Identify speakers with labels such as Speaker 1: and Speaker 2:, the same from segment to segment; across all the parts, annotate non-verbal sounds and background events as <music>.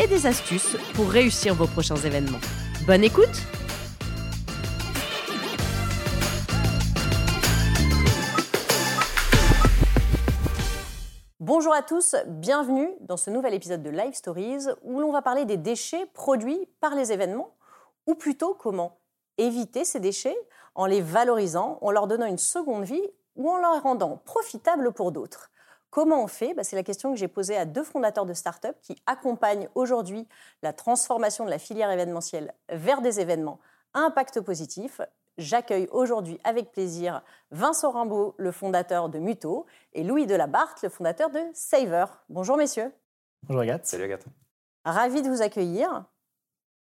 Speaker 1: et des astuces pour réussir vos prochains événements. Bonne écoute Bonjour à tous, bienvenue dans ce nouvel épisode de Live Stories où l'on va parler des déchets produits par les événements, ou plutôt comment éviter ces déchets en les valorisant, en leur donnant une seconde vie ou en leur rendant profitable pour d'autres. Comment on fait? Bah, C'est la question que j'ai posée à deux fondateurs de start-up qui accompagnent aujourd'hui la transformation de la filière événementielle vers des événements à impact positif. J'accueille aujourd'hui avec plaisir Vincent Rimbaud, le fondateur de Muto, et Louis Delabarthe, le fondateur de Saver. Bonjour messieurs.
Speaker 2: Bonjour Agathe.
Speaker 3: Salut Agathe.
Speaker 1: Ravi de vous accueillir.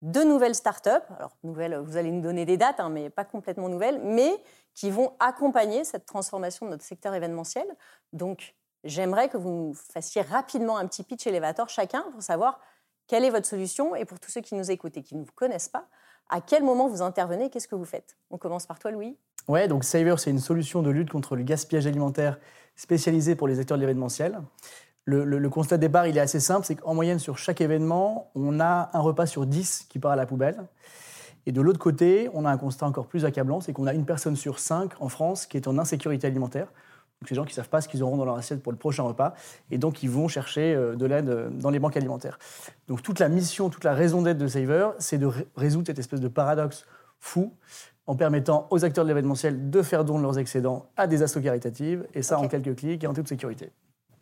Speaker 1: Deux nouvelles start-up, alors nouvelles, vous allez nous donner des dates, hein, mais pas complètement nouvelles, mais qui vont accompagner cette transformation de notre secteur événementiel. Donc, j'aimerais que vous nous fassiez rapidement un petit pitch elevator chacun pour savoir quelle est votre solution et pour tous ceux qui nous écoutent et qui ne vous connaissent pas, à quel moment vous intervenez, qu'est-ce que vous faites? On commence par toi, Louis.
Speaker 2: Ouais, donc Saver, c'est une solution de lutte contre le gaspillage alimentaire spécialisée pour les acteurs de l'événementiel. Le, le, constat de départ, il est assez simple, c'est qu'en moyenne, sur chaque événement, on a un repas sur 10 qui part à la poubelle. Et de l'autre côté, on a un constat encore plus accablant, c'est qu'on a une personne sur cinq en France qui est en insécurité alimentaire. Donc, ces gens qui ne savent pas ce qu'ils auront dans leur assiette pour le prochain repas, et donc ils vont chercher euh, de l'aide euh, dans les banques alimentaires. Donc toute la mission, toute la raison d'être de Saver, c'est de résoudre cette espèce de paradoxe fou en permettant aux acteurs de l'événementiel de faire don de leurs excédents à des assos caritatives, et ça en quelques clics et en toute sécurité.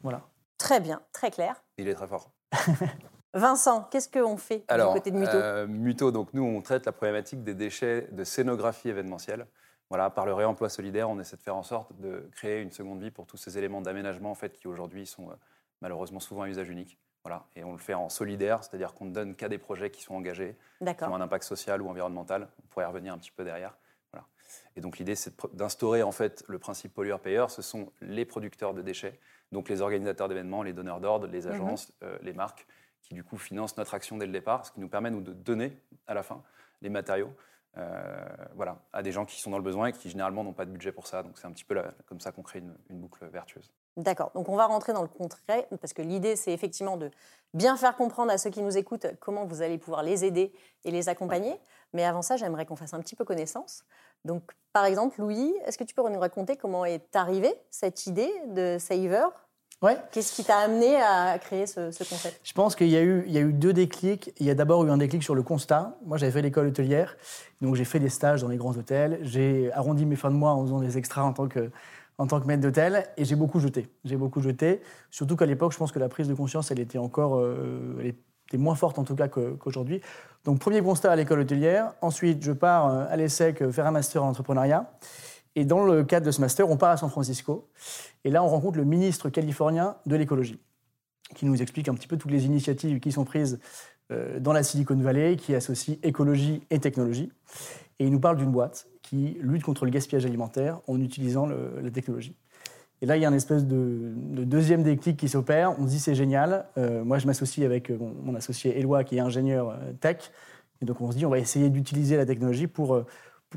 Speaker 2: Voilà.
Speaker 1: Très bien, très clair.
Speaker 3: Il est très fort. <laughs>
Speaker 1: Vincent, qu'est-ce qu'on fait du côté de Muto?
Speaker 3: euh, Muto, donc nous, on traite la problématique des déchets de scénographie événementielle. Voilà, par le réemploi solidaire, on essaie de faire en sorte de créer une seconde vie pour tous ces éléments d'aménagement en fait, qui aujourd'hui sont euh, malheureusement souvent à usage unique. Voilà, et on le fait en solidaire, c'est-à-dire qu'on ne donne qu'à des projets qui sont engagés, qui ont un impact social ou environnemental. On pourrait y revenir un petit peu derrière. Voilà. Et donc l'idée, c'est d'instaurer en fait le principe pollueur-payeur. Ce sont les producteurs de déchets, donc les organisateurs d'événements, les donneurs d'ordre, les mhm. agences, euh, les marques, qui du coup financent notre action dès le départ, ce qui nous permet nous de donner à la fin les matériaux voilà, à des gens qui sont dans le besoin et qui généralement n'ont pas de budget pour ça. Donc c'est un petit peu comme ça qu'on crée une, boucle vertueuse.
Speaker 1: D'accord, donc on va rentrer dans le concret, parce que l'idée c'est effectivement de bien faire comprendre à ceux qui nous écoutent comment vous allez pouvoir les aider et les accompagner. Mais avant ça, j'aimerais qu'on fasse un petit peu connaissance. Donc par exemple, Louis, est-ce que tu peux nous raconter comment est arrivée cette idée de Saver? Qu'est-ce qui t'a amené à créer ce, concept?
Speaker 2: Je pense qu'il y, a eu, il y a eu deux déclics. Il y a d'abord eu un déclic sur le constat. Moi, j'avais fait l'école hôtelière, donc j'ai fait des stages dans les grands hôtels. J'ai arrondi mes fins de mois en faisant des extras en tant que, en tant que maître d'hôtel, et j'ai beaucoup jeté. J'ai beaucoup jeté, surtout qu'à l'époque, je pense que la prise de conscience, elle était encore, euh, elle était moins forte en tout cas qu'aujourd'hui. Donc, premier constat à l'école hôtelière. Ensuite, je pars euh, à l'ESSEC euh, faire un master en entrepreneuriat. Et dans le cadre de ce master, on part à San Francisco. Et là, on rencontre le ministre californien de l'écologie, qui nous explique un petit peu toutes les initiatives qui sont prises euh, dans la Silicon Valley, qui associent écologie et technologie. Et il nous parle d'une boîte qui lutte contre le gaspillage alimentaire en utilisant la technologie. Et là, il y a un espèce de, deuxième déclic qui s'opère. On se dit c'est génial. Euh, moi, je m'associe avec euh, mon, associé Éloi, qui est ingénieur tech. Et donc, on se dit on va essayer d'utiliser la technologie pour,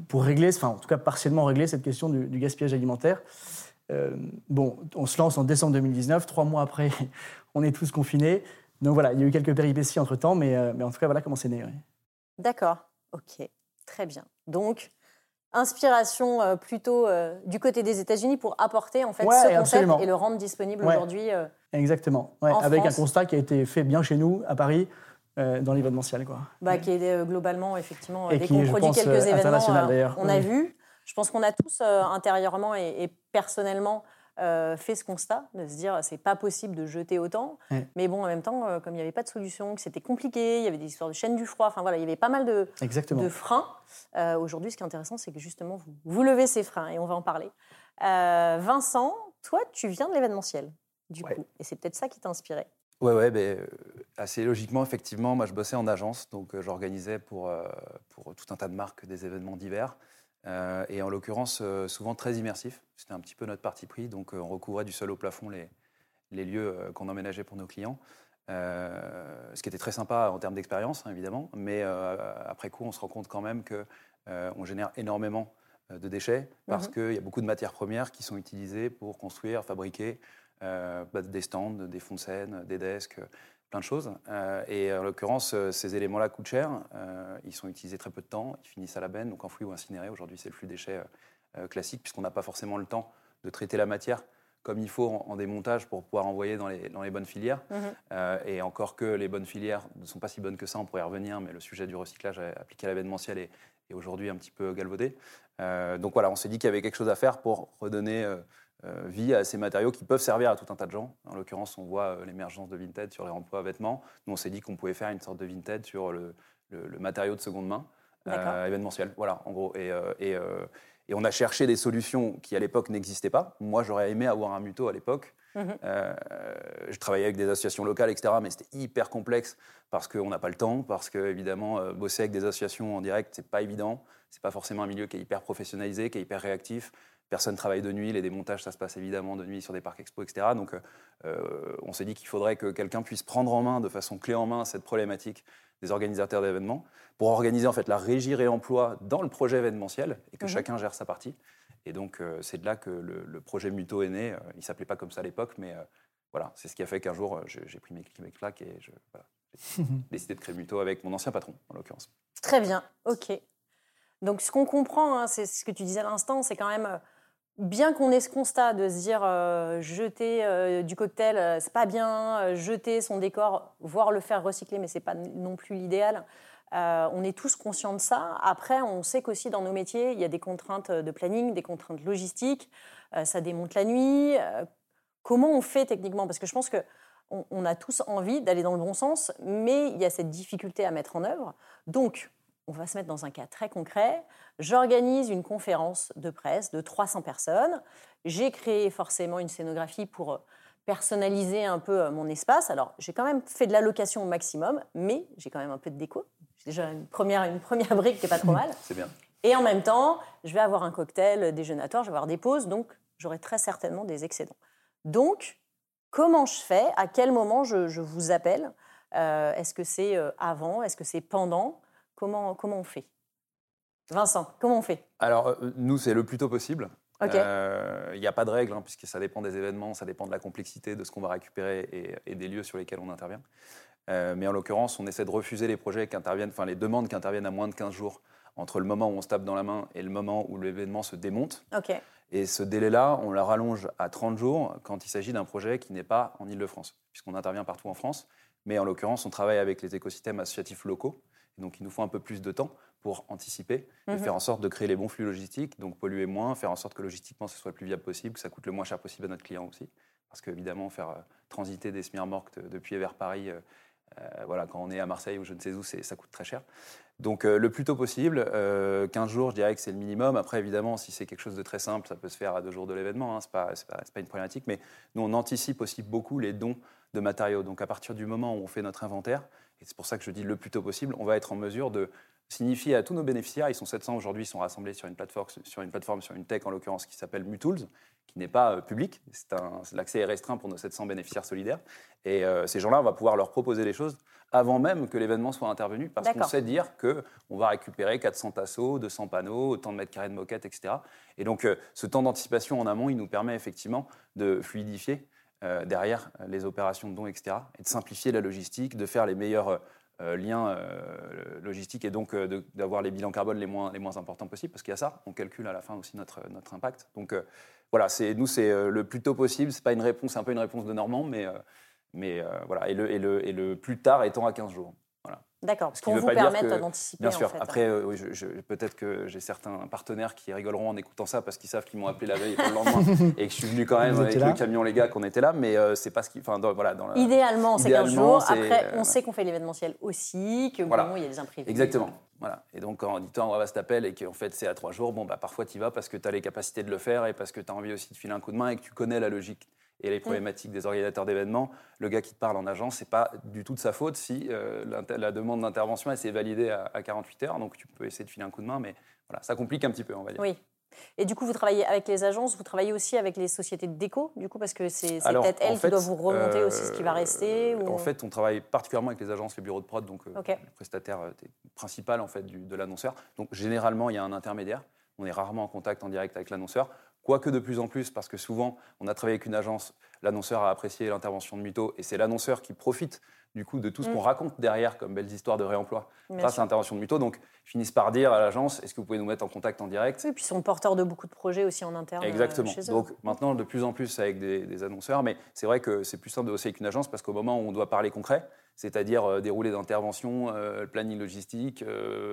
Speaker 2: pour régler, enfin, en tout cas partiellement régler cette question du, du gaspillage alimentaire. Euh, bon, on se lance en décembre 2019. Trois mois après, <laughs> on est tous confinés. Donc voilà, il y a eu quelques péripéties entre-temps, mais, euh, mais en tout cas, voilà comment c'est né.
Speaker 1: D'accord, ok, très bien. Donc, inspiration euh, plutôt du côté des États-Unis pour apporter en fait ce concept et le rendre disponible aujourd'hui.
Speaker 2: Exactement, avec un constat qui a été fait bien chez nous à Paris. Dans l'événementiel. Quoi.
Speaker 1: Bah, Qui est globalement, effectivement, dès qu'on produit quelques événements, on a vu. Je pense qu'on a tous euh, intérieurement et, personnellement euh, fait ce constat de se dire c'est pas possible de jeter autant. Mais bon, en même temps, euh, comme il n'y avait pas de solution, que c'était compliqué, il y avait des histoires de chaîne du froid, enfin voilà, il y avait pas mal de, de freins. Aujourd'hui, ce qui est intéressant, c'est que justement, vous, vous, levez ces freins et on va en parler. Vincent, toi, tu viens de l'événementiel, du coup, et c'est peut-être ça qui t'a inspiré.
Speaker 3: Ouais, ouais, ben, assez logiquement, effectivement, moi je bossais en agence, donc j'organisais pour, pour tout un tas de marques des événements divers. et en l'occurrence, souvent très immersifs. C'était un petit peu notre parti pris, donc on recouvrait du sol au plafond les, les lieux qu'on emménageait pour nos clients. ce qui était très sympa en termes d'expérience, hein, évidemment, mais après coup, on se rend compte quand même qu'on génère énormément euh, de déchets parce mhm. qu'il y a beaucoup de matières premières qui sont utilisées pour construire, fabriquer euh, bah, des stands, des fonds de scène, des desks, plein de choses. Euh, et en l'occurrence, ces éléments-là coûtent cher. ils sont utilisés très peu de temps. Ils finissent à la benne, donc enfouis ou incinérés. Aujourd'hui, c'est le flux déchets classique puisqu'on n'a pas forcément le temps de traiter la matière comme il faut en, démontage pour pouvoir envoyer dans les, dans les bonnes filières. Mhm. et encore que les bonnes filières ne sont pas si bonnes que ça, on pourrait y revenir, mais le sujet du recyclage appliqué à l'événementiel est, est aujourd'hui un petit peu galvaudé. Euh, donc voilà, on s'est dit qu'il y avait quelque chose à faire pour redonner euh, euh, vie à ces matériaux qui peuvent servir à tout un tas de gens. En l'occurrence, on voit l'émergence de Vinted sur les emplois vêtements. Nous, on s'est dit qu'on pouvait faire une sorte de Vinted sur le, matériau de seconde main événementiel. Voilà, en gros. Et, et, et, on a cherché des solutions qui, à l'époque, n'existaient pas. Moi, j'aurais aimé avoir un muto à l'époque. Mhm. je travaillais avec des associations locales, etc., mais c'était hyper complexe parce qu'on n'a pas le temps, parce que évidemment bosser avec des associations en direct, c'est pas évident. C'est pas forcément un milieu qui est hyper professionnalisé, qui est hyper réactif. Personne travaille de nuit, les démontages, ça se passe évidemment de nuit sur des parcs expo, etc. Donc euh, on s'est dit qu'il faudrait que quelqu'un puisse prendre en main de façon clé en main cette problématique des organisateurs d'événements pour organiser en fait la régie réemploi dans le projet événementiel et que mhm. chacun gère sa partie. Et donc euh, c'est de là que le, projet Muto est né. Il s'appelait pas comme ça à l'époque, mais euh, voilà, c'est ce qui a fait qu'un jour j'ai pris mes, mes claques et j'ai <laughs> décidé de créer Muto avec mon ancien patron en l'occurrence.
Speaker 1: Très bien, ok. Donc ce qu'on comprend, hein, c'est ce que tu disais à l'instant, c'est quand même euh, bien qu'on ait ce constat de se dire euh, jeter euh, du cocktail, c'est pas bien, jeter son décor, voire le faire recycler, mais c'est pas non plus l'idéal. on est tous conscients de ça. Après, on sait qu'aussi dans nos métiers, il y a des contraintes de planning, des contraintes logistiques. ça démonte la nuit. comment on fait techniquement? Parce que je pense que on a tous envie d'aller dans le bon sens, mais il y a cette difficulté à mettre en œuvre. Donc, on va se mettre dans un cas très concret. J'organise une conférence de presse de 300 personnes. J'ai créé forcément une scénographie pour euh, personnaliser un peu euh, mon espace. Alors, j'ai quand même fait de l'allocation au maximum, mais j'ai quand même un peu de déco. J'ai déjà une première, une première <laughs> brique qui est pas trop mal. <laughs>
Speaker 3: C'est bien.
Speaker 1: Et en même temps, je vais avoir un cocktail déjeunatoire, je vais avoir des pauses, donc j'aurai très certainement des excédents. Donc, comment je fais? À quel moment je, vous appelle? Euh, Est-ce que c'est avant? Est-ce que c'est pendant? Comment, comment on fait? Vincent, comment on fait?
Speaker 3: Alors, euh, nous, c'est le plus tôt possible. Euh, il n'y a pas de règle, hein, puisque ça dépend des événements, ça dépend de la complexité de ce qu'on va récupérer et, des lieux sur lesquels on intervient. Euh, mais en l'occurrence, on essaie de refuser les projets qui interviennent, enfin les demandes qui interviennent à moins de 15 jours entre le moment où on se tape dans la main et le moment où l'événement se démonte. Et ce délai-là, on le rallonge à 30 jours quand il s'agit d'un projet qui n'est pas en Ile-de-France, puisqu'on intervient partout en France. Mais en l'occurrence, on travaille avec les écosystèmes associatifs locaux donc, il nous faut un peu plus de temps pour anticiper et mhm. faire en sorte de créer les bons flux logistiques, donc polluer moins, faire en sorte que logistiquement ce soit le plus viable possible, que ça coûte le moins cher possible à notre client aussi. Parce qu'évidemment, faire euh, transiter des Smirmorques depuis et vers Paris, euh, euh, voilà, quand on est à Marseille ou je ne sais où, ça coûte très cher. Donc le plus tôt possible, 15 jours, je dirais que c'est le minimum. Après, évidemment, si c'est quelque chose de très simple, ça peut se faire à deux jours de l'événement, hein, ce n'est pas, pas, une problématique. Mais nous, on anticipe aussi beaucoup les dons de matériaux. Donc à partir du moment où on fait notre inventaire, et c'est pour ça que je dis le plus tôt possible, on va être en mesure de signifier à tous nos bénéficiaires, ils sont 700 aujourd'hui, ils sont rassemblés sur une plateforme, sur une, plateforme, sur une tech en l'occurrence qui s'appelle Mutools, qui n'est pas euh, public, l'accès est restreint pour nos 700 bénéficiaires solidaires. Et euh, ces gens-là, on va pouvoir leur proposer des choses avant même que l'événement soit intervenu, parce qu'on sait dire qu'on va récupérer 400 tasseaux, 200 panneaux, autant de mètres carrés de moquettes, etc. Et donc euh, ce temps d'anticipation en amont, il nous permet effectivement de fluidifier euh, derrière les opérations de dons, etc. Et de simplifier la logistique, de faire les meilleurs euh, liens euh, logistiques et donc d'avoir les bilans carbone les moins, les moins importants possibles, parce qu'il y a ça, on calcule à la fin aussi notre, notre impact. Donc voilà, nous, c'est le plus tôt possible. Ce n'est pas une réponse, c'est un peu une réponse de Normand, mais, mais voilà, et le, et, le, et le plus tard étant à 15 jours.
Speaker 1: D'accord, pour vous permettre d'anticiper.
Speaker 3: Bien sûr. Après, euh, peut-être que j'ai certains partenaires qui rigoleront en écoutant ça parce qu'ils savent qu'ils m'ont appelé la veille et le lendemain <laughs> et que je suis venu quand même avec le camion les gars qu'on était là, mais euh, c'est pas ce qui. Enfin, voilà,
Speaker 1: dans Idéalement, c'est 15 jours. Après, on sait qu'on fait l'événementiel aussi, que bon, il y a des imprévus.
Speaker 3: Exactement. Voilà. Et donc, quand on dit toi, on va t'appelle et qu'en fait c'est à trois jours, bon, bah, parfois tu y vas parce que tu as les capacités de le faire et parce que tu as envie aussi de filer un coup de main et que tu connais la logique Et les problématiques des organisateurs d'événements, le gars qui te parle en agence, c'est pas du tout de sa faute si euh, la, demande d'intervention elle s'est validée à, à, 48 heures. Donc tu peux essayer de filer un coup de main, mais voilà, ça complique un petit peu, on va dire.
Speaker 1: Oui. Et du coup, vous travaillez avec les agences, vous travaillez aussi avec les sociétés de déco, du coup, parce que c'est peut-être elles qui doivent vous remonter aussi ce qui va rester
Speaker 3: euh, En fait, on travaille particulièrement avec les agences, les bureaux de prod, donc euh, le prestataire euh, principal en fait, de l'annonceur. Donc généralement, il y a un intermédiaire. On est rarement en contact en direct avec l'annonceur, quoique de plus en plus, parce que souvent, on a travaillé avec une agence, l'annonceur a apprécié l'intervention de Muto, et c'est l'annonceur qui profite du coup de tout ce qu'on mm. raconte derrière comme belles histoires de réemploi grâce à l'intervention de Muto. Donc, finissent par dire à l'agence est-ce que vous pouvez nous mettre en contact en direct?
Speaker 1: Et puis, ils sont porteurs de beaucoup de projets aussi en interne.
Speaker 3: Euh, Exactement. Donc, maintenant, de plus en plus avec des, annonceurs, mais c'est vrai que c'est plus simple de bosser avec une agence parce qu'au moment où on doit parler concret, c'est-à-dire euh, dérouler d'intervention, euh, planning logistique,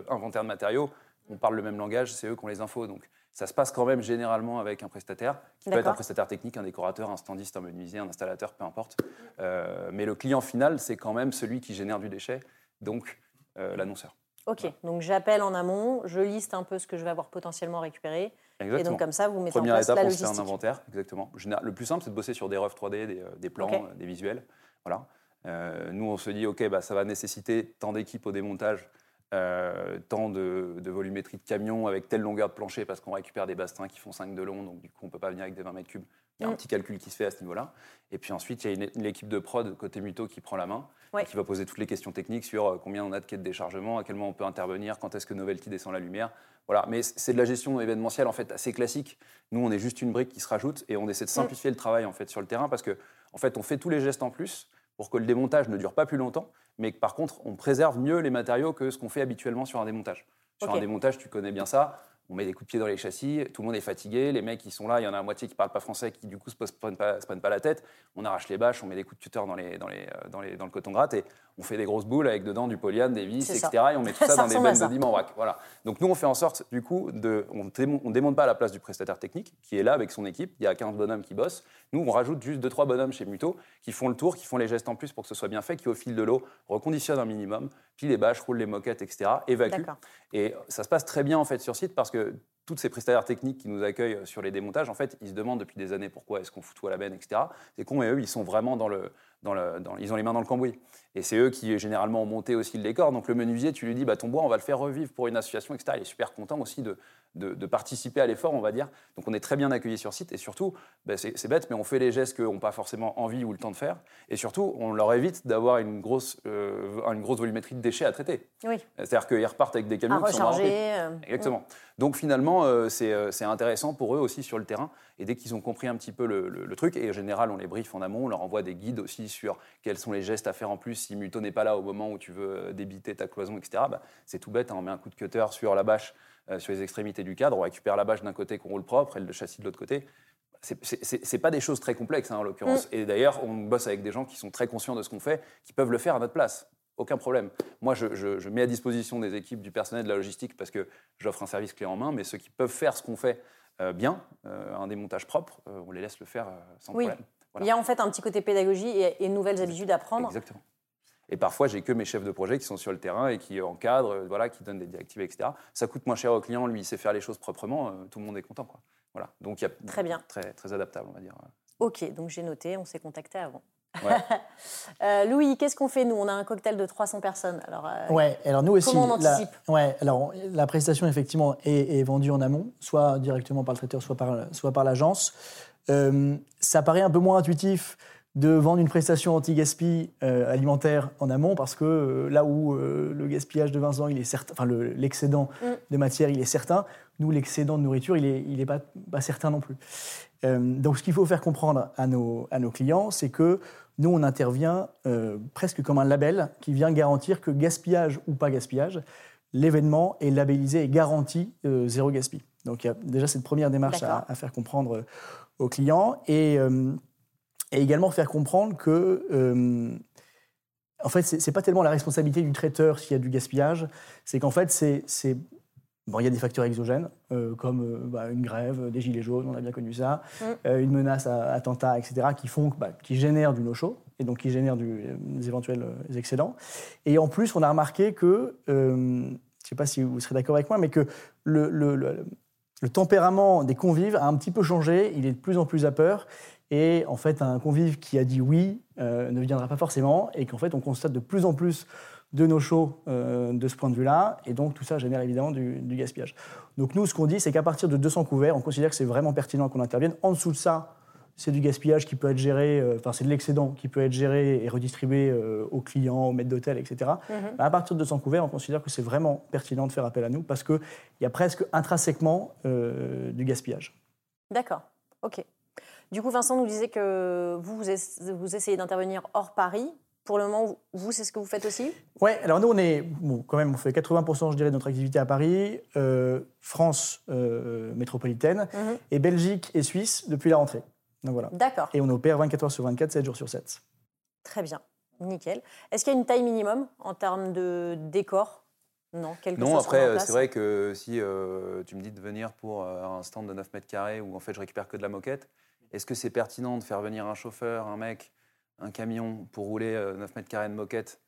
Speaker 3: inventaire de matériaux, on parle le même langage, c'est eux qui ont les infos. Donc, ça se passe quand même généralement avec un prestataire, qui peut être un prestataire technique, un décorateur, un standiste, un menuisier, un installateur, peu importe. Euh, mais le client final, c'est quand même celui qui génère du déchet, donc euh, l'annonceur.
Speaker 1: Ok, donc j'appelle en amont, je liste un peu ce que je vais avoir potentiellement récupéré. Exactement. Et donc comme ça, vous mettez
Speaker 3: en
Speaker 1: place
Speaker 3: étape,
Speaker 1: la
Speaker 3: logistique. Première étape, on fait un inventaire, exactement. Le plus simple, c'est de bosser sur des refs 3D, des, plans, des visuels. Voilà. Euh, nous, on se dit, OK, bah, ça va nécessiter tant d'équipes au démontage, euh, tant de, volumétrie de camion avec telle longueur de plancher parce qu'on récupère des bastins qui font 5 de long, donc du coup on ne peut pas venir avec des 20 mètres cubes. Il y a un mm. petit calcul qui se fait à ce niveau-là. Et puis ensuite, il y a une, équipe de prod côté Muto qui prend la main, qui va poser toutes les questions techniques sur euh, combien on a de quais de déchargement, à quel moment on peut intervenir, quand est-ce que Novelty descend la lumière. Voilà. Mais c'est de la gestion événementielle en fait assez classique. Nous, on est juste une brique qui se rajoute et on essaie de mm. simplifier le travail en fait sur le terrain parce que en fait, on fait tous les gestes en plus pour que le démontage ne dure pas plus longtemps, mais que par contre, on préserve mieux les matériaux que ce qu'on fait habituellement sur un démontage. Sur un démontage, tu connais bien ça, on met des coups de pied dans les châssis, tout le monde est fatigué, les mecs qui sont là, il y en a la moitié qui ne parlent pas français, qui du coup se prennent pas, se prennent pas la tête, on arrache les bâches, on met des coups de tuteur dans, les, dans, les, euh, dans, les, dans le coton gratte et on fait des grosses boules avec dedans du polyane, des vis, etc. Et on met tout ça, dans des bennes de 10 Voilà. Donc nous, on fait en sorte, du coup, de, on ne démonte pas à la place du prestataire technique qui est là avec son équipe. Il y a 15 bonhommes qui bossent. Nous, on rajoute juste 2-3 bonhommes chez Muto qui font le tour, qui font les gestes en plus pour que ce soit bien fait, qui au fil de l'eau reconditionnent un minimum, puis les bâches, roulent les moquettes, etc. évacuent. Et ça se passe très bien en fait sur site parce toutes ces prestataires techniques qui nous accueillent sur les démontages, en fait, ils se demandent depuis des années pourquoi est-ce qu'on fout tout à la benne, etc. C'est con, et eux, ils sont vraiment dans le, ils ont les mains dans le cambouis. Et c'est eux qui, généralement, ont monté aussi le décor. Donc, le menuisier, tu lui dis, bah, ton bois, on va le faire revivre pour une association, etc. Il est super content aussi de, de, participer à l'effort, on va dire. Donc on est très bien accueillis sur site et surtout, ben, c'est bête, mais on fait les gestes qu'ils n'ont pas forcément envie ou le temps de faire. Et surtout, on leur évite d'avoir une, grosse, euh, une grosse volumétrie de déchets à traiter.
Speaker 1: Oui.
Speaker 3: C'est-à-dire qu'ils repartent avec des camions qui sont
Speaker 1: euh,
Speaker 3: Exactement. Donc finalement, euh, c'est intéressant pour eux aussi sur le terrain. Et dès qu'ils ont compris un petit peu le, truc, et en général, on les briefe en amont, on leur envoie des guides aussi sur quels sont les gestes à faire en plus si Muto n'est pas là au moment où tu veux débiter ta cloison, etc. Bah, c'est tout bête, hein, on met un coup de cutter sur la bâche sur les extrémités du cadre, on récupère la bâche d'un côté qu'on roule propre et le châssis de l'autre côté. C'est pas des choses très complexes hein, en l'occurrence. Mm. Et d'ailleurs, on bosse avec des gens qui sont très conscients de ce qu'on fait, qui peuvent le faire à notre place. Aucun problème. Moi, je, mets à disposition des équipes du personnel de la logistique parce que j'offre un service clé en main, mais ceux qui peuvent faire ce qu'on fait euh, bien, euh, un démontage propre, on les laisse le faire sans problème.
Speaker 1: Il y a en fait un petit côté pédagogie et, et nouvelles habitudes à prendre.
Speaker 3: Exactement. Et parfois, j'ai que mes chefs de projet qui sont sur le terrain et qui encadrent, euh, voilà, qui donnent des directives, etc. Ça coûte moins cher au client, lui, il sait faire les choses proprement, euh, tout le monde est content. Quoi. Voilà. Donc, il y a
Speaker 1: très bien,
Speaker 3: très, très adaptable, on va dire.
Speaker 1: Ok, donc j'ai noté, on s'est contacté avant. <laughs> Euh, Louis, qu'est-ce qu'on fait nous? On a un cocktail de 300 personnes. Alors,
Speaker 2: ouais, alors nous aussi.
Speaker 1: Comment on anticipe?
Speaker 2: La, ouais, alors la prestation effectivement est, vendue en amont, soit directement par le traiteur, soit par, soit par l'agence. ça paraît un peu moins intuitif de vendre une prestation anti-gaspi euh, alimentaire en amont parce que euh, là où euh, le gaspillage de Vincent, il est certain, enfin l'excédent mm. de matière, il est certain, nous l'excédent de nourriture, il n'est il est pas, pas, certain non plus. donc ce qu'il faut faire comprendre à nos, à nos clients, c'est que nous on intervient presque comme un label qui vient garantir que gaspillage ou pas gaspillage, l'événement est labellisé et garanti zéro gaspille. Donc il y a déjà cette première démarche à, à, faire comprendre aux clients et et également faire comprendre que, euh, en fait, c'est pas tellement la responsabilité du traiteur s'il y a du gaspillage, c'est qu'en fait, c'est Bon, il y a des facteurs exogènes, euh, comme euh, bah, une grève, des gilets jaunes, on a bien connu ça, mm. une menace à attentat, etc., qui font, bah, qui génèrent du no-show et donc qui génèrent des éventuels excédents. Et en plus, on a remarqué que, je ne sais pas si vous serez d'accord avec moi, mais que le, le, le, tempérament des convives a un petit peu changé. Il est de plus en plus à peur Et en fait, un convive qui a dit oui euh, ne viendra pas forcément, et qu'en fait, on constate de plus en plus de nos shows euh, de ce point de vue-là, et donc tout ça génère évidemment du, du gaspillage. Donc nous, ce qu'on dit, c'est qu'à partir de 200 couverts, on considère que c'est vraiment pertinent qu'on intervienne. En dessous de ça, c'est du gaspillage qui peut être géré, euh, enfin c'est de l'excédent qui peut être géré et redistribué euh, aux clients, aux maîtres d'hôtel, etc.
Speaker 1: Mhm.
Speaker 2: À partir de 200 couverts, on considère que c'est vraiment pertinent de faire appel à nous parce qu'il y a presque intrinsèquement du gaspillage.
Speaker 1: D'accord, ok. Du coup, Vincent nous disait que vous, vous, ess- vous essayez d'intervenir hors Paris. Pour le moment, vous, c'est ce que vous faites aussi?
Speaker 2: Ouais, alors nous, on est, bon, quand même, on fait 80%, je dirais, de notre activité à Paris, euh, France euh, métropolitaine,
Speaker 1: Mhm.
Speaker 2: et Belgique et Suisse depuis la rentrée. Donc voilà.
Speaker 1: D'accord,
Speaker 2: Et on opère 24 heures sur 24, 7 jours sur 7.
Speaker 1: très bien, nickel. Est-ce qu'il y a une taille minimum en termes de décor? Non, quelque
Speaker 3: Non, après, euh,
Speaker 1: place
Speaker 3: c'est vrai que si euh, tu me dis de venir pour un stand de 9 mètres carrés où en fait je récupère que de la moquette, est-ce que c'est pertinent de faire venir un chauffeur, un mec, un camion pour rouler euh, 9 mètres carrés de moquette,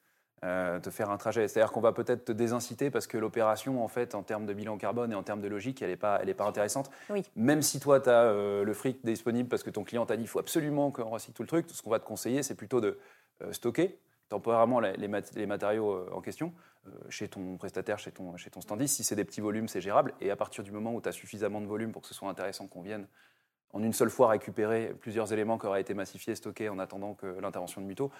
Speaker 3: euh, te faire un trajet? C'est-à-dire qu'on va peut-être te désinciter parce que l'opération, en fait, en termes de bilan carbone et en termes de logique, elle n'est pas, elle est pas intéressante.
Speaker 1: Oui.
Speaker 3: Même si toi, tu as le fric disponible parce que ton client t'a dit il faut absolument qu'on recycle tout le truc, ce qu'on va te conseiller, c'est plutôt de euh, stocker temporairement les, les mat- les matériaux euh, en question euh, chez ton prestataire, chez ton, chez ton standiste. Si c'est des petits volumes, c'est gérable. Et à partir du moment où tu as suffisamment de volume pour que ce soit intéressant qu'on vienne en une seule fois récupérer plusieurs éléments qui auraient été massifiés, stockés en attendant que l'intervention de Muto,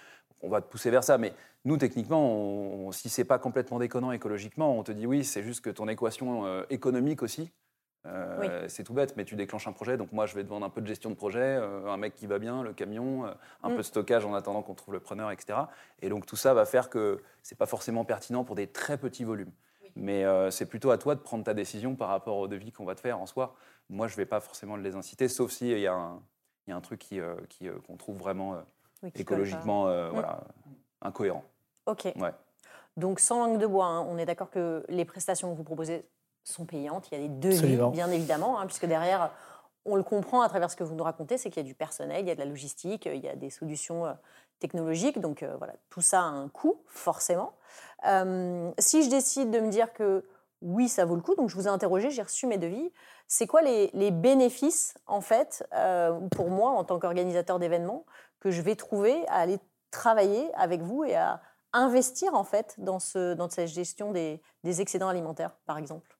Speaker 3: on va te pousser vers ça. Mais nous, techniquement, on, si c'est pas complètement déconnant écologiquement, on te dit oui, c'est juste que ton équation euh, économique aussi, euh, c'est tout bête, mais tu déclenches un projet. Donc moi, je vais te vendre un peu de gestion de projet, euh, un mec qui va bien, le camion, euh, un
Speaker 1: Mm.
Speaker 3: peu de stockage en attendant qu'on trouve le preneur, etc. Et donc tout ça va faire que c'est pas forcément pertinent pour des très petits volumes. Mais c'est plutôt à toi de prendre ta décision par rapport au devis qu'on va te faire en soi. Moi, je ne vais pas forcément les inciter, sauf s'il y, a un- il y a un truc euh, qui, euh, qu'on trouve vraiment euh,
Speaker 1: Oui,
Speaker 3: écologiquement euh,
Speaker 1: Mm.
Speaker 3: voilà, incohérent.
Speaker 1: Ok.
Speaker 3: Ouais.
Speaker 1: Donc, sans langue de bois, hein, on est d'accord que les prestations que vous proposez sont payantes. Il y a des devis, bien évidemment, hein, puisque derrière, on le comprend à travers ce que vous nous racontez, c'est qu'il y a du personnel, il y a de la logistique, il y a des solutions euh, technologiques. Donc, euh, voilà, tout ça a un coût, forcément. Euh, si je décide de me dire que oui, ça vaut le coup, donc je vous ai interrogé, j'ai reçu mes devis. C'est quoi les, bénéfices, en fait, euh, pour moi, en tant qu'organisateur d'événements, que je vais trouver à aller travailler avec vous et à investir, en fait, dans cette gestion des, des excédents alimentaires, par exemple?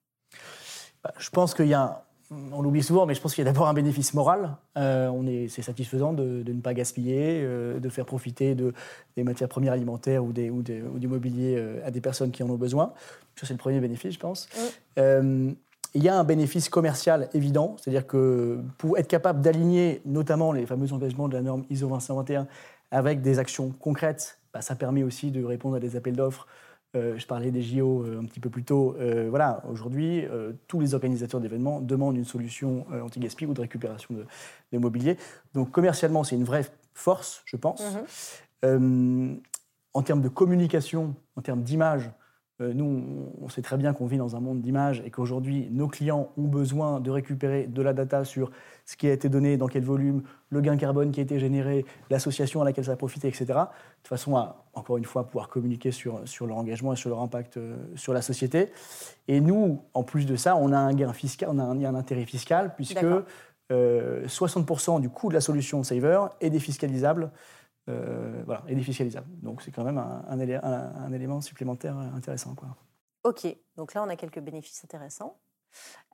Speaker 2: Bah, Je pense qu'il y a, on l'oublie souvent, mais je pense qu'il y a d'abord un bénéfice moral. Euh, on est, c'est satisfaisant de, de ne pas gaspiller, euh, de faire profiter de, des matières premières alimentaires ou, des, ou, des- ou du mobilier euh, à des personnes qui en ont besoin. Ça, c'est le premier bénéfice, je pense. Il y a un bénéfice commercial évident, c'est-à-dire que pour être capable d'aligner notamment les fameux engagements de la norme ISO 221 avec des actions concrètes, bah, ça permet aussi de répondre à des appels d'offres euh, je parlais des JO euh, un petit peu plus tôt. Euh, voilà, aujourd'hui, tous les organisateurs d'événements demandent une solution anti-gaspi ou de récupération de, de mobilier. Donc commercialement, c'est une vraie force, je pense.
Speaker 1: Mhm.
Speaker 2: En termes de communication, en termes d'image, nous, on- sait très bien qu'on vit dans un monde d'image et qu'aujourd'hui, nos clients ont besoin de récupérer de la data sur ce qui a été donné, dans quel volume, le gain carbone qui a été généré, l'association à laquelle ça a profité, etc. De façon à, encore une fois, pouvoir communiquer sur, sur leur engagement et sur leur impact euh, sur la société. Et nous, en plus de ça, on a un gain fiscal, on a un, intérêt fiscal, puisque
Speaker 1: D'accord.
Speaker 2: euh, 60% du coût de la solution Saver est défiscalisable. Euh, voilà, est défiscalisable. Donc c'est quand même un, un élé- un- un élément supplémentaire intéressant. Quoi.
Speaker 1: Ok, donc là, on a quelques bénéfices intéressants.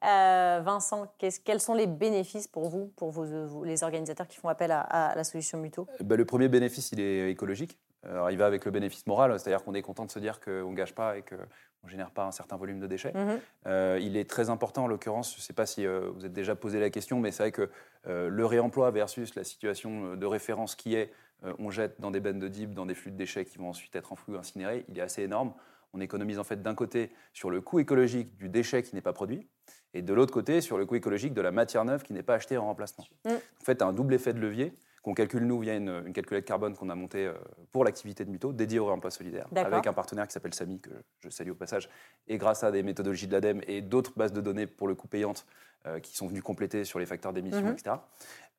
Speaker 1: Euh, Vincent, quels sont les bénéfices pour vous, pour vos, vous- les organisateurs qui font appel à, à la solution Muto?
Speaker 3: Bah, le premier bénéfice, il est écologique. Alors, il va avec le bénéfice moral, c'est-à-dire qu'on est content de se dire qu'on ne gâche pas et qu'on ne génère pas un certain volume de déchets.
Speaker 1: Mhm.
Speaker 3: Euh, il est très important, en l'occurrence, je ne sais pas si euh, vous êtes déjà posé la question, mais c'est vrai que euh, le réemploi versus la situation de référence qui est euh, on jette dans des bennes de dip, dans des flux de déchets qui vont ensuite être enfouis ou incinérés, il est assez énorme. On économise en fait d'un côté sur le coût écologique du déchet qui n'est pas produit, et de l'autre côté sur le coût écologique de la matière neuve qui n'est pas achetée en remplacement.
Speaker 1: Mm.
Speaker 3: En fait, un double effet de levier qu'on calcule nous via une, une calculette carbone qu'on a montée euh, pour l'activité de Muto, dédiée au réemploi solidaire, avec un partenaire qui s'appelle Samy, que je salue au passage, et grâce à des méthodologies de l'ADEME et d'autres bases de données pour le coup payantes euh, qui sont venues compléter sur les facteurs d'émission,
Speaker 1: Mhm.
Speaker 3: etc.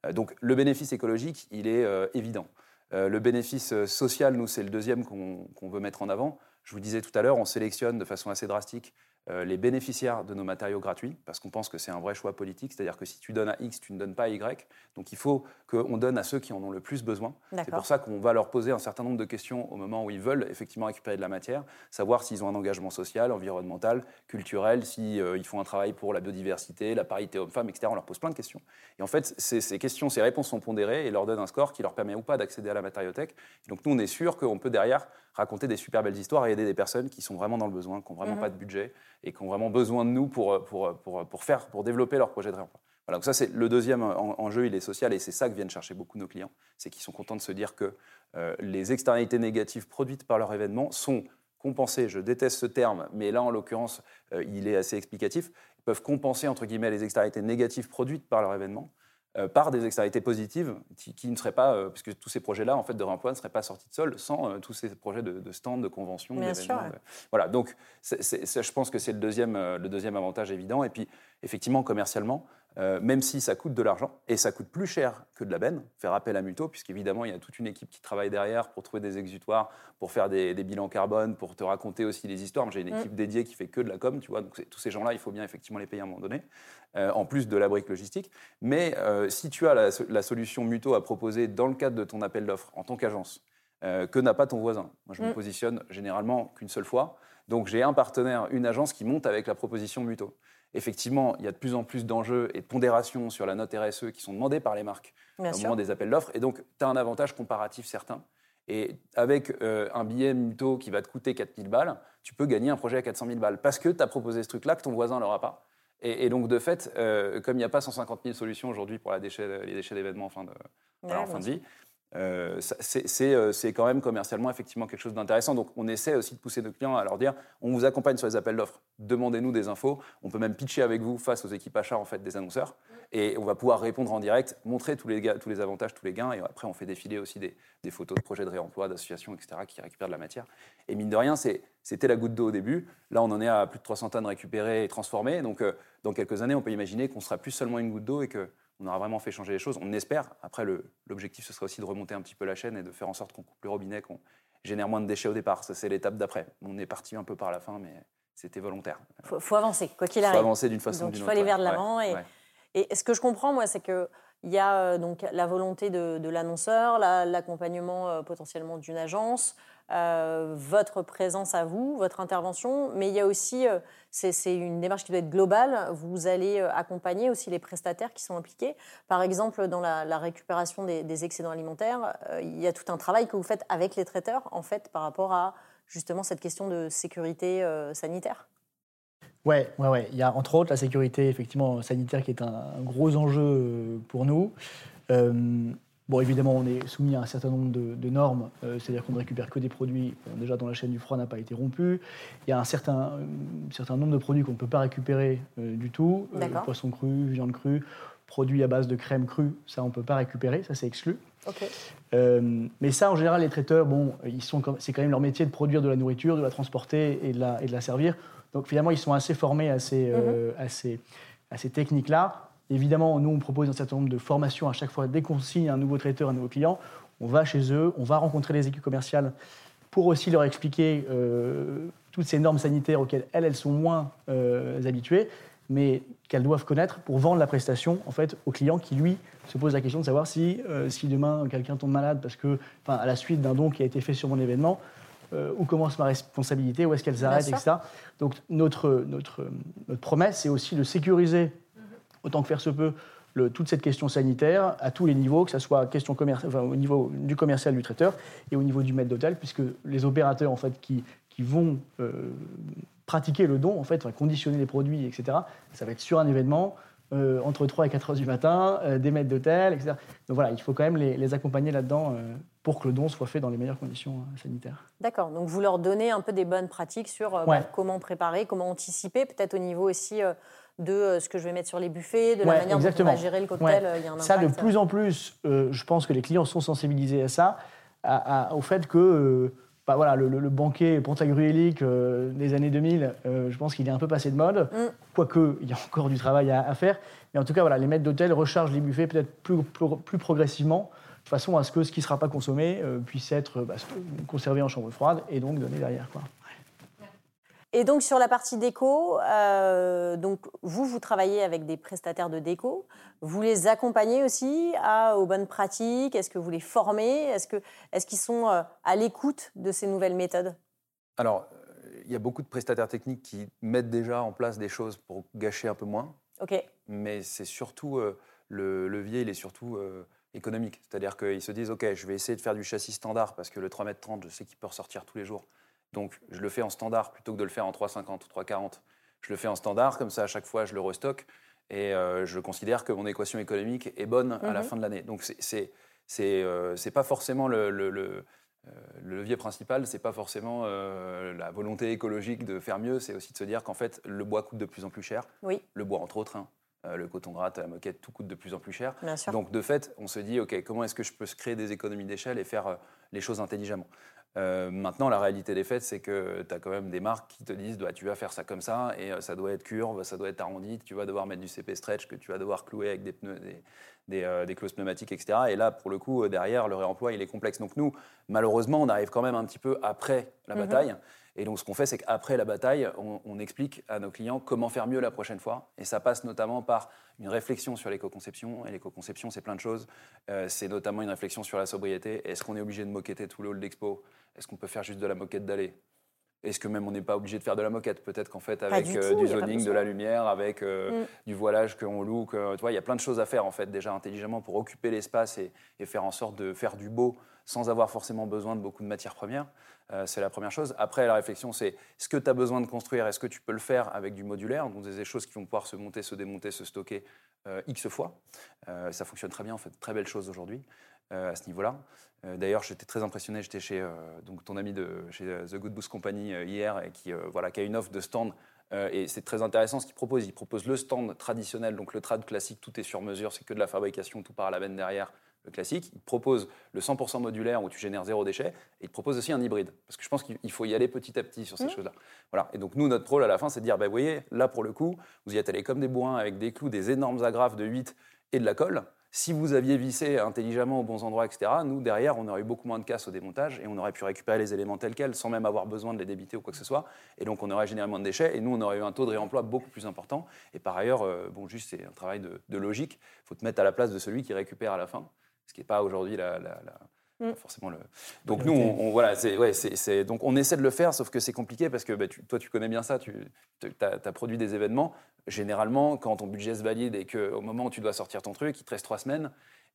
Speaker 3: Euh, donc le bénéfice écologique, il est euh, évident. Euh, le bénéfice euh, social, nous, c'est le deuxième qu'on veut mettre en avant. Je vous disais tout à l'heure, on sélectionne de façon assez drastique les bénéficiaires de nos matériaux gratuits, parce qu'on pense que c'est un vrai choix politique, c'est-à-dire que si tu donnes à X, tu ne donnes pas à Y. Donc il faut qu'on donne à ceux qui en ont le plus besoin. C'est pour ça qu'on va leur poser un certain nombre de questions au moment où ils veulent effectivement récupérer de la matière, savoir s'ils ont un engagement social, environnemental, culturel, s'ils euh, font un travail pour la biodiversité, la parité homme-femme, etc. On leur pose plein de questions. Et en fait, ces, questions, ces réponses sont pondérées et leur donnent un score qui leur permet ou pas d'accéder à la matériothèque. donc nous, on est sûr qu'on peut derrière raconter des super belles histoires et aider des personnes qui sont vraiment dans le besoin, qui n'ont vraiment mhm. pas de budget et qui ont vraiment besoin de nous pour, pour, pour, pour, faire, pour développer leur projet de réemploi. Voilà, donc ça c'est le deuxième enjeu, il est social et c'est ça que viennent chercher beaucoup nos clients, c'est qu'ils sont contents de se dire que euh, les externalités négatives produites par leur événement sont compensées, je déteste ce terme, mais là en l'occurrence euh, il est assez explicatif, ils peuvent compenser entre guillemets les externalités négatives produites par leur événement euh, par des externalités positives qui, ne seraient pas, euh, puisque tous ces projets-là en fait, de réemploi ne seraient pas sortis de sol sans euh, tous ces projets de, de stand, de convention, d'événements. Voilà, donc je pense que c'est le deuxième, le deuxième avantage évident. Et puis, effectivement, commercialement, euh, même si ça coûte de l'argent, et ça coûte plus cher que de la benne, faire appel à Muto, puisqu'évidemment, il y a toute une équipe qui travaille derrière pour trouver des exutoires, pour faire des, bilans carbone, pour te raconter aussi les histoires. J'ai une mm. équipe dédiée qui fait que de la com, tu vois, donc tous ces gens-là, il faut bien effectivement les payer à un moment donné, euh, en plus de la brique logistique. Mais euh, si tu as la, solution Muto à proposer dans le cadre de ton appel d'offres en tant qu'agence, que n'a pas ton voisin? Moi, je me mm. positionne généralement qu'une seule fois. Donc, j'ai un partenaire, une agence qui monte avec la proposition Muto effectivement, il y a de plus en plus d'enjeux et de pondérations sur la note RSE qui sont demandés par les marques au moment des appels d'offres. Et donc, tu as un avantage comparatif certain. Et avec euh, un billet Muto qui va te coûter 4000 balles, tu peux gagner un projet à 400 000 balles parce que tu as proposé ce truc-là que ton voisin n'aura pas. Et, donc, de fait, euh, comme il n'y a pas 150 000 solutions aujourd'hui pour la déchet, les déchets d'événements en fin de, en fin de vie, euh, euh, c'est quand même commercialement effectivement quelque chose d'intéressant. Donc on essaie aussi de pousser nos clients à leur dire on vous accompagne sur les appels d'offres, demandez-nous des infos, on peut même pitcher avec vous face aux équipes achats en fait des annonceurs et on va pouvoir répondre en direct, montrer tous les, tous les avantages, tous les gains et après on fait défiler aussi des, photos de projets de réemploi, d'associations, etc. qui récupèrent de la matière. Et mine de rien, c'était la goutte d'eau au début. Là on en est à plus de 300 tonnes récupérées et transformées. Donc euh, dans quelques années, on peut imaginer qu'on sera plus seulement une goutte d'eau et que on aura vraiment fait changer les choses. On espère. Après, l'objectif, ce sera aussi de remonter un petit peu la chaîne et de faire en sorte qu'on coupe le robinet, qu'on génère moins de déchets au départ. Ça, c'est l'étape d'après. On est parti un peu par la fin, mais c'était volontaire.
Speaker 1: Il faut, avancer, quoi qu'il arrive.
Speaker 3: Il faut avancer d'une façon ou d'une autre.
Speaker 1: Il faut aller vers de l'avant. et, et, ce que je comprends, moi, c'est que il y a euh, donc la volonté de, l'annonceur, l'accompagnement euh, potentiellement d'une agence, euh, votre présence à vous, votre intervention, mais il y a aussi, c'est une démarche qui doit être globale, vous allez accompagner aussi les prestataires qui sont impliqués. Par exemple, dans la, récupération des, excédents alimentaires, il y a tout un travail que vous faites avec les traiteurs, en fait, par rapport à justement cette question de sécurité sanitaire.
Speaker 2: Ouais, ouais, ouais. Il y a entre autres la sécurité effectivement sanitaire qui est un, gros enjeu euh, pour nous. Euh, bon, évidemment, on est soumis à un certain nombre de, normes, euh, c'est-à-dire qu'on ne récupère que des produits déjà dont la chaîne du froid n'a pas été rompue. Il y a un certain, certain nombre de produits qu'on ne peut pas récupérer du tout. poisson cru, viande crue, produits à base de crème crue, ça on ne peut pas récupérer, ça c'est exclu. mais ça, en général, les traiteurs, bon, ils sont, c'est quand même leur métier de produire de la nourriture, de la transporter et de la, et de la servir. Donc finalement, ils sont assez formés à ces, euh, mhm. à ces, techniques-là. Évidemment, nous, on propose un certain nombre de formations à chaque fois. Dès qu'on signe un nouveau traiteur, un nouveau client, on va chez eux, on va rencontrer les équipes commerciales pour aussi leur expliquer euh, toutes ces normes sanitaires auxquelles elles, elles sont moins euh, habituées, mais qu'elles doivent connaître pour vendre la prestation en fait au client qui lui se pose la question de savoir si, si demain quelqu'un tombe malade parce que, à la suite d'un don qui a été fait sur mon événement, euh, où commence ma responsabilité, où est-ce qu'elle s'arrête, etc. Donc notre, notre, notre promesse, c'est aussi de sécuriser, autant que faire se peut, le, toute cette question sanitaire à tous les niveaux, que ce soit question enfin, au niveau du commercial, du traiteur, et au niveau du maître d'hôtel, puisque les opérateurs en fait, qui, qui vont euh, pratiquer le don, en fait, conditionner les produits, etc., ça va être sur un événement, euh, entre 3 et 4 heures du matin, des maîtres d'hôtel, etc. Donc voilà, il faut quand même les, les accompagner là-dedans pour que le don soit fait dans les meilleures conditions euh, sanitaires.
Speaker 1: D'accord, donc vous leur donnez un peu des bonnes pratiques sur euh, bah, comment préparer, comment anticiper, peut-être au niveau aussi euh, de ce que je vais mettre sur les buffets, de la manière dont on va gérer le cocktail. Il y a un
Speaker 2: ça, de plus en plus, je pense que les clients sont sensibilisés à ça, au fait que bah, voilà, le, banquet pantagruélique des années 2000, je pense qu'il est un peu passé de mode, mm. quoique il y a encore du travail à, faire. Mais en tout cas, voilà, les maîtres d'hôtel rechargent les buffets peut-être plus, plus progressivement de façon à ce que ce qui ne sera pas consommé euh, puisse être bah, conservé en chambre froide et donc donné derrière. Quoi.
Speaker 1: Et donc sur la partie déco, euh, donc vous vous travaillez avec des prestataires de déco, vous les accompagnez aussi à, aux bonnes pratiques? Est-ce que vous les formez? Est-ce que est-ce qu'ils sont euh, à l'écoute de ces nouvelles méthodes?
Speaker 3: Alors il y a beaucoup de prestataires techniques qui mettent déjà en place des choses pour gâcher un peu moins.
Speaker 1: Ok.
Speaker 3: Mais c'est surtout euh, le levier, il est surtout euh, économique. C'est-à-dire qu'ils se disent, OK, je vais essayer de faire du châssis standard parce que le 3m30, je sais qu'il peut ressortir tous les jours. Donc, je le fais en standard plutôt que de le faire en 3,50 ou 3,40. Je le fais en standard, comme ça, à chaque fois, je le restocke. Et euh, je considère que mon équation économique est bonne à la
Speaker 1: Mhm.
Speaker 3: fin de l'année. Donc, c'est- c'est euh, pas forcément le, le- le, euh, le levier principal, c'est pas forcément euh, la volonté écologique de faire mieux, c'est aussi de se dire qu'en fait, le bois coûte de plus en plus cher.
Speaker 1: Oui.
Speaker 3: Le bois, entre autres, hein. Le coton gratte, la moquette, tout coûte de plus en plus cher.
Speaker 1: Bien sûr.
Speaker 3: Donc, de fait, on se dit, OK, comment est-ce que je peux se créer des économies d'échelle et faire les choses intelligemment? Euh, Maintenant, la réalité des faits, c'est que tu as quand même des marques qui te disent, bah, tu vas faire ça comme ça, et euh, ça doit être curve, ça doit être arrondi, tu vas devoir mettre du CP stretch, que tu vas devoir clouer avec des pneus, des, des, euh, des clauses pneumatiques, etc. Et là, pour le coup, derrière, le réemploi, il est complexe. Donc nous, malheureusement, on arrive quand même un petit peu après la
Speaker 1: Mhm.
Speaker 3: bataille. Et donc, ce qu'on fait, c'est qu'après la bataille, on, on explique à nos clients comment faire mieux la prochaine fois. Et ça passe notamment par une réflexion sur l'éco-conception. Et l'éco-conception, c'est plein de choses. Euh, c'est notamment une réflexion sur la sobriété. Est-ce qu'on est obligé de moqueter tout le hall d'expo? Est-ce qu'on peut faire juste de la moquette d'allée Est-ce que même on n'est pas obligé de faire de la moquette? Peut-être qu'en fait, avec
Speaker 1: du
Speaker 3: euh, du zoning, de la lumière, avec euh,
Speaker 1: Mm.
Speaker 3: du voilage qu'on loue, que, tu vois, il y a plein de choses à faire en fait déjà intelligemment pour occuper l'espace et, et faire en sorte de faire du beau sans avoir forcément besoin de beaucoup de matières premières. Euh, c'est la première chose. Après, la réflexion, c'est ce que tu as besoin de construire, est-ce que tu peux le faire avec du modulaire, donc des choses qui vont pouvoir se monter, se démonter, se stocker euh, X fois. Euh, ça fonctionne très bien, on fait très belles choses aujourd'hui à ce niveau-là. D'ailleurs, j'étais très impressionné, j'étais chez donc, ton ami de chez The Good Boost Company hier, et qui, voilà, qui a une offre de stand. et c'est très intéressant ce qu'il propose. Il propose le stand traditionnel, donc le trad classique, tout est sur mesure, c'est que de la fabrication, tout part à la benne derrière le classique. Il propose le 100% modulaire où tu génères zéro déchet. Et il propose aussi un hybride. Parce que je pense qu'il faut y aller petit à petit sur ces
Speaker 1: Mhm.
Speaker 3: choses-là. Voilà. Et donc, nous, notre rôle à la fin, c'est de dire, bah, vous voyez, là, pour le coup, vous y êtes allé comme des bourrins avec des clous, des énormes agrafes de 8 et de la colle. Si vous aviez vissé intelligemment aux bons endroits, etc., nous, derrière, on aurait eu beaucoup moins de casse au démontage et on aurait pu récupérer les éléments tels quels sans même avoir besoin de les débiter ou quoi que ce soit. Et donc, on aurait généré moins de déchets et nous, on aurait eu un taux de réemploi beaucoup plus important. Et par ailleurs, euh, bon, juste, c'est un travail de, de logique. Il faut te mettre à la place de celui qui récupère à la fin, ce qui n'est pas aujourd'hui la, la- la-
Speaker 1: Mm.
Speaker 3: forcément le. Donc, nous, on, on- voilà, c'est, ouais, c'est, c'est- donc on essaie de le faire, sauf que c'est compliqué parce que bah, tu- toi, tu connais bien ça. Tu as, produit des événements. Généralement, quand ton budget se valide et qu'au moment où tu dois sortir ton truc, il te reste trois semaines.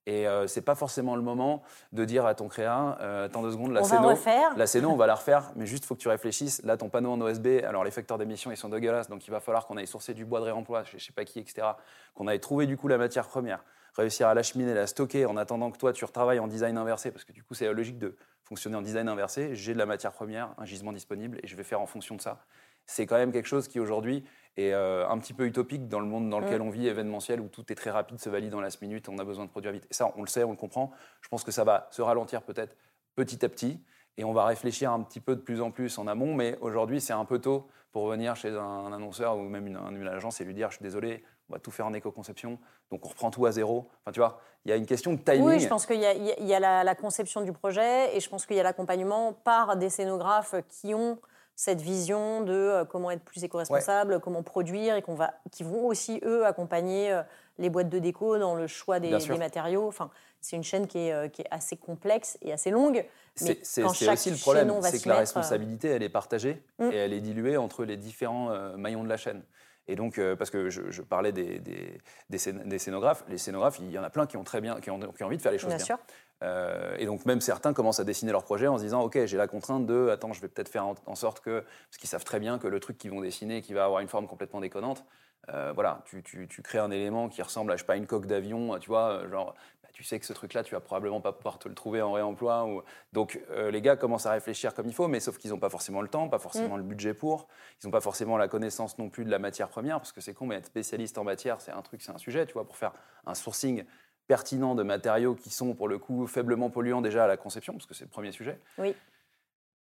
Speaker 3: Et euh, c'est pas forcément le moment de dire à ton créa, euh, attends deux secondes, la
Speaker 1: On va
Speaker 3: scéno, la scéno, on va la refaire, mais juste faut que tu réfléchisses. Là, ton panneau en OSB, alors les facteurs d'émission, ils sont dégueulasses, donc il va falloir qu'on aille sourcer du bois de réemploi, je sais pas qui, etc. Qu'on aille trouver du coup la matière première, réussir à l'acheminer, la stocker en attendant que toi tu retravailles en design inversé, parce que du coup c'est logique de fonctionner en design inversé. J'ai de la matière première, un gisement disponible, et je vais faire en fonction de ça. C'est quand même quelque chose qui aujourd'hui est euh, un petit peu utopique dans le monde dans lequel on vit, événementiel, où tout est très rapide, se valide en last minute, on a besoin de produire vite. Et ça, on le sait, on le comprend. Je pense que ça va se ralentir peut-être petit à petit, et on va réfléchir un petit peu de plus en plus en amont, mais aujourd'hui, c'est un peu tôt pour venir chez un annonceur ou même une, une agence et lui dire, je suis désolé, on va tout faire en éco-conception, donc on reprend tout à zéro. Enfin, tu vois, il y a une question de timing.
Speaker 1: Oui, je pense qu'il y a, il y la, la conception du projet et je pense qu'il y a l'accompagnement par des scénographes qui ont cette vision de euh, comment être plus éco-responsable, comment produire et qu'on va, qui vont aussi, eux, accompagner euh, les boîtes de déco dans le choix des, matériaux. Enfin, c'est une chaîne qui est, euh, qui est assez complexe et assez longue. Mais
Speaker 3: C'est aussi le problème, c'est que la
Speaker 1: mettre,
Speaker 3: responsabilité, elle est partagée
Speaker 1: Mm.
Speaker 3: et elle est diluée entre les différents maillons de la chaîne. Et donc, euh, parce que je, je parlais des, des, des scén- des scénographes, les scénographes, il y en a plein qui ont très bien, qui ont, qui ont envie de faire les choses
Speaker 1: Bien
Speaker 3: bien.
Speaker 1: sûr.
Speaker 3: Euh, et donc même certains commencent à dessiner leur projet en se disant ok j'ai la contrainte de attends je vais peut-être faire en, en sorte que parce qu'ils savent très bien que le truc qu'ils vont dessiner qui va avoir une forme complètement déconnante euh, voilà tu, tu- tu crées un élément qui ressemble à je sais pas une coque d'avion tu vois genre tu sais que ce truc là tu vas probablement pas pouvoir te le trouver en réemploi ou... donc euh, les gars commencent à réfléchir comme il faut mais sauf qu'ils n'ont pas forcément le temps pas forcément le budget pour ils n'ont pas forcément la connaissance non plus de la matière première parce que c'est con mais être spécialiste en matière c'est un truc c'est un sujet tu vois pour faire un sourcing pertinent de matériaux qui sont pour le coup faiblement polluants déjà à la conception, parce que c'est le premier sujet.
Speaker 1: Oui.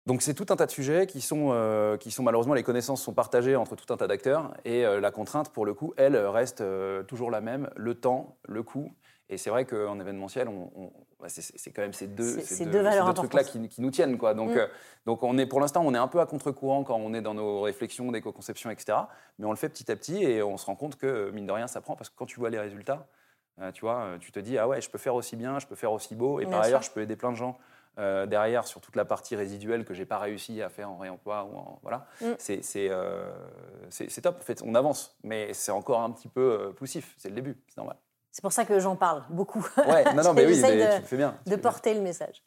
Speaker 3: Donc c'est tout un tas de sujets qui sont, euh, qui sont malheureusement, les connaissances sont partagées entre tout un tas d'acteurs, et euh, la contrainte, pour le coup, elle reste euh, toujours la même, le temps, le coût. Et c'est vrai qu'en événementiel, on, on- bah, c'est- quand même ces deux,
Speaker 1: C'est-
Speaker 3: ces
Speaker 1: ces
Speaker 3: deux-
Speaker 1: deux valeurs
Speaker 3: ces deux trucs-là qui, qui nous tiennent. Quoi. Donc,
Speaker 1: Mm.
Speaker 3: euh, donc on est, pour l'instant, on est un peu à contre-courant quand on est dans nos réflexions d'éco-conception, etc. Mais on le fait petit à petit et on se rend compte que, mine de rien, ça prend parce que quand tu vois les résultats, euh, tu vois, euh, tu te dis, ah ouais, je peux faire aussi bien, je peux faire aussi beau. Et
Speaker 1: Bien
Speaker 3: par ailleurs, je peux aider plein de gens euh, derrière sur toute la partie résiduelle que j'ai pas réussi à faire en réemploi. Ou en, voilà.
Speaker 1: Mm.
Speaker 3: C'est c'est, top. En fait, on avance, mais c'est encore un petit peu poussif. C'est le début, c'est normal.
Speaker 1: C'est pour ça que j'en parle beaucoup.
Speaker 3: Ouais, non, <laughs> non, mais oui, mais
Speaker 1: de-
Speaker 3: tu le fais bien. tu
Speaker 1: de
Speaker 3: bien.
Speaker 1: porter le message.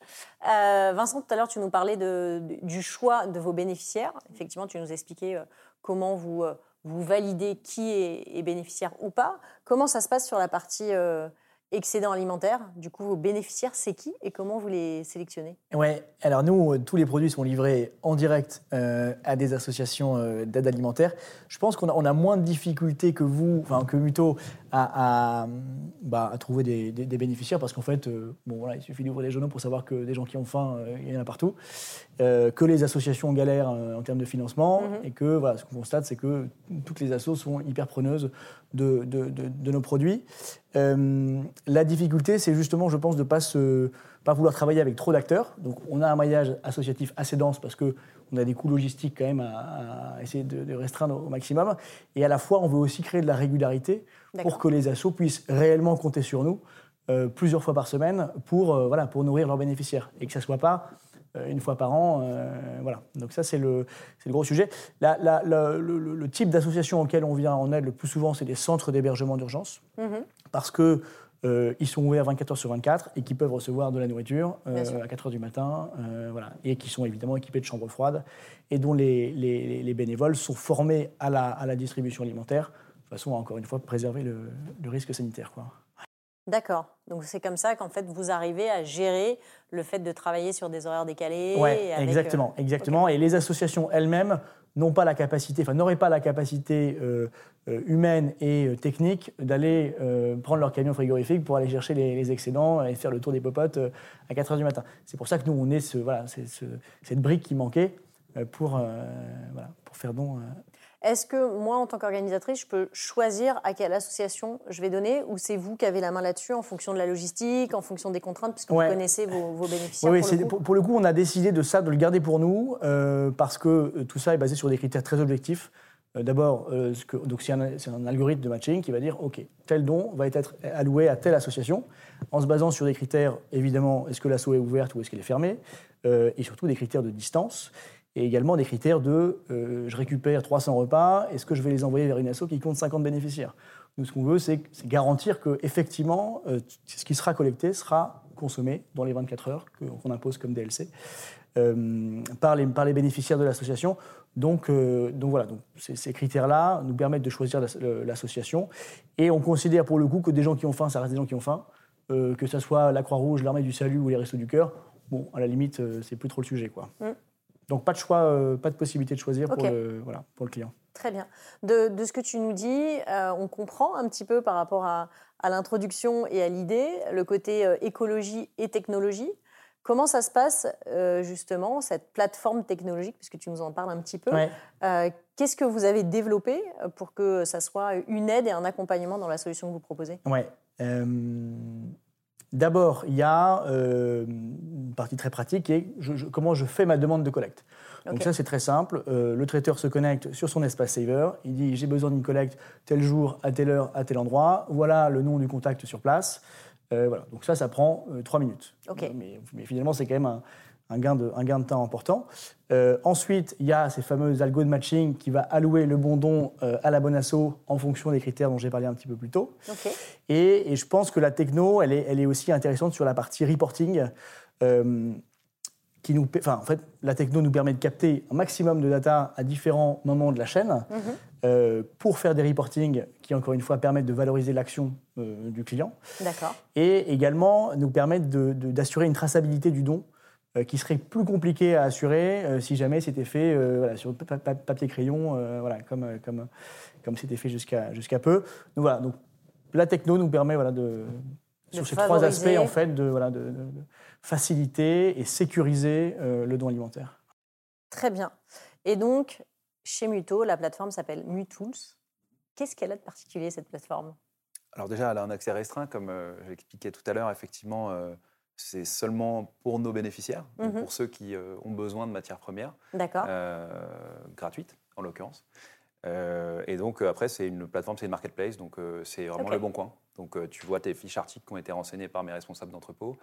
Speaker 1: Euh, Vincent, tout à l'heure, tu nous parlais de- de- du choix de vos bénéficiaires. Effectivement, tu nous expliquais euh, comment vous, euh, vous validez qui est, est bénéficiaire ou pas. Comment ça se passe sur la partie euh, excédent alimentaire? Du coup, vos bénéficiaires, c'est qui et comment vous les sélectionnez?
Speaker 2: Ouais, alors nous, tous les produits sont livrés en direct euh, à des associations euh, d'aide alimentaire. Je pense qu'on a, on a moins de difficultés que vous, enfin que Muto, à, à, bah, à trouver des, des- des bénéficiaires parce qu'en fait, euh, bon, voilà, il suffit d'ouvrir les journaux pour savoir que des gens qui ont faim, euh, il y en a partout, Euh, que les associations galèrent en termes de financement
Speaker 1: Mhm.
Speaker 2: et que voilà, ce qu'on constate, c'est que toutes les assos sont hyper preneuses de, de- de- de nos produits. La difficulté, c'est justement, je pense, de ne pas, se- pas vouloir travailler avec trop d'acteurs. Donc, on a un maillage associatif assez dense parce qu'on a des coûts logistiques quand même à, à essayer de, de restreindre au maximum. Et à la fois, on veut aussi créer de la régularité pour que les assos puissent réellement compter sur nous euh, plusieurs fois par semaine pour, euh, voilà, pour nourrir leurs bénéficiaires. Et que ça ne soit pas euh, une fois par an. euh, voilà. Donc ça, c'est le, le gros sujet. La- la- la- le, type d'association auquel on vient en aide le plus souvent, c'est des centres d'hébergement d'urgence
Speaker 1: Mhm.
Speaker 2: parce que euh, ils sont ouverts 24 heures sur 24 et qui peuvent recevoir de la nourriture euh, à 4 heures du matin, voilà, et qui sont évidemment équipés de chambres froides et dont les, les- les bénévoles sont formés à la, à la distribution alimentaire façon à encore une fois préserver le, le risque sanitaire. Quoi.
Speaker 1: D'accord. Donc, c'est comme ça qu'en fait, vous arrivez à gérer le fait de travailler sur des horaires décalés. Avec, euh,
Speaker 2: exactement, exactement. Et les associations elles-mêmes n'ont pas la capacité, enfin n'auraient pas la capacité euh, euh, humaine et technique d'aller euh, prendre leur camion frigorifique pour aller chercher les, les excédents et faire le tour des popotes à 4 heures du matin. C'est pour ça que nous on est ce, voilà, ce- cette brique qui manquait pour, euh, voilà, pour faire don.
Speaker 1: Est-ce que moi, en tant qu'organisatrice, je peux choisir à quelle association je vais donner ou c'est vous qui avez la main là-dessus en fonction de la logistique, en fonction des contraintes, puisque
Speaker 2: Ouais.
Speaker 1: vous connaissez vos, vos bénéficiaires
Speaker 2: Oui, oui,
Speaker 1: pour le
Speaker 2: pour, pour le coup, on a décidé de ça, de le garder pour nous, euh, parce que euh, tout ça est basé sur des critères très objectifs. Euh, D'abord, euh, c'est un, un algorithme de matching qui va dire, OK, tel don va être alloué à telle association, en se basant sur des critères, évidemment, est-ce que l'asso est ouverte ou est-ce qu'elle est fermée, et surtout des critères de distance, et également des critères de, euh, je récupère 300 repas, est-ce que je vais les envoyer vers une asso qui compte 50 bénéficiaires? Nous, ce qu'on veut, c'est garantir que effectivement, euh, ce qui sera collecté sera consommé dans les 24 heures qu'on impose comme DLC euh, par, les, bénéficiaires de l'association. Donc, donc voilà, donc ces, critères-là nous permettent de choisir l'association. Et on considère pour le coup que des gens qui ont faim, ça reste des gens qui ont faim. Que ce soit la Croix-Rouge, l'Armée du Salut ou les Restos du Cœur, bon, à la limite, c'est plus trop le sujet. Quoi.
Speaker 1: Mm.
Speaker 2: Donc pas de choix, euh, pas de possibilité de choisir pour, le, voilà, pour le client.
Speaker 1: Très bien. De, de ce que tu nous dis, euh, on comprend un petit peu par rapport à, à l'introduction et à l'idée, le côté euh, écologie et technologie. Comment ça se passe justement, cette plateforme technologique, puisque tu nous en parles un petit peu
Speaker 2: Ouais.
Speaker 1: Qu'est-ce que vous avez développé pour que ça soit une aide et un accompagnement dans la solution que vous proposez?
Speaker 2: Ouais. D'abord, il y a euh, une partie très pratique qui est je- je- comment je fais ma demande de collecte. Donc ça, c'est très simple. Euh, le traiteur se connecte sur son espace saver. Il dit j'ai besoin d'une collecte tel jour, à telle heure, à tel endroit. Voilà le nom du contact sur place. Euh, voilà. Donc ça, ça prend euh, trois minutes.
Speaker 1: Ok.
Speaker 2: Mais, mais finalement, c'est quand même un, un gain de, un gain de temps important. Euh, ensuite, il y a ces fameux algos de matching qui va allouer le bon don euh, à la bonne asso en fonction des critères dont j'ai parlé un petit peu plus tôt. Et, et je pense que la techno, elle est, elle est aussi intéressante sur la partie reporting. euh, qui nous, enfin, en fait, la techno nous permet de capter un maximum de data à différents moments de la chaîne
Speaker 1: Mhm.
Speaker 2: pour faire des reportings qui, encore une fois, permettent de valoriser l'action du client
Speaker 1: D'accord.
Speaker 2: et également nous permettent d'assurer une traçabilité du don qui serait plus compliqué à assurer euh, si jamais c'était fait euh, voilà, sur pa- pa- papier-crayon, euh, voilà, comme, euh, comme, comme c'était fait jusqu'à jusqu'à peu. Donc, voilà, donc, la techno nous permet voilà, de, sur ces trois aspects en fait, de, voilà, de, de- de faciliter et sécuriser euh, le don alimentaire.
Speaker 1: Très bien. Et donc, chez Muto, la plateforme s'appelle Mutools. Qu'est-ce qu'elle a de particulier, cette plateforme?
Speaker 3: Alors déjà, elle a un accès restreint, comme j'expliquais tout à l'heure, effectivement c'est seulement pour nos bénéficiaires,
Speaker 1: Mhm.
Speaker 3: pour ceux qui euh, ont besoin de matières premières,
Speaker 1: D'accord.
Speaker 3: euh, gratuites en l'occurrence. Euh, et donc euh, après, c'est une plateforme, c'est une marketplace, donc c'est vraiment le bon coin. Donc tu vois tes fiches articles qui ont été renseignées par mes responsables d'entrepôt.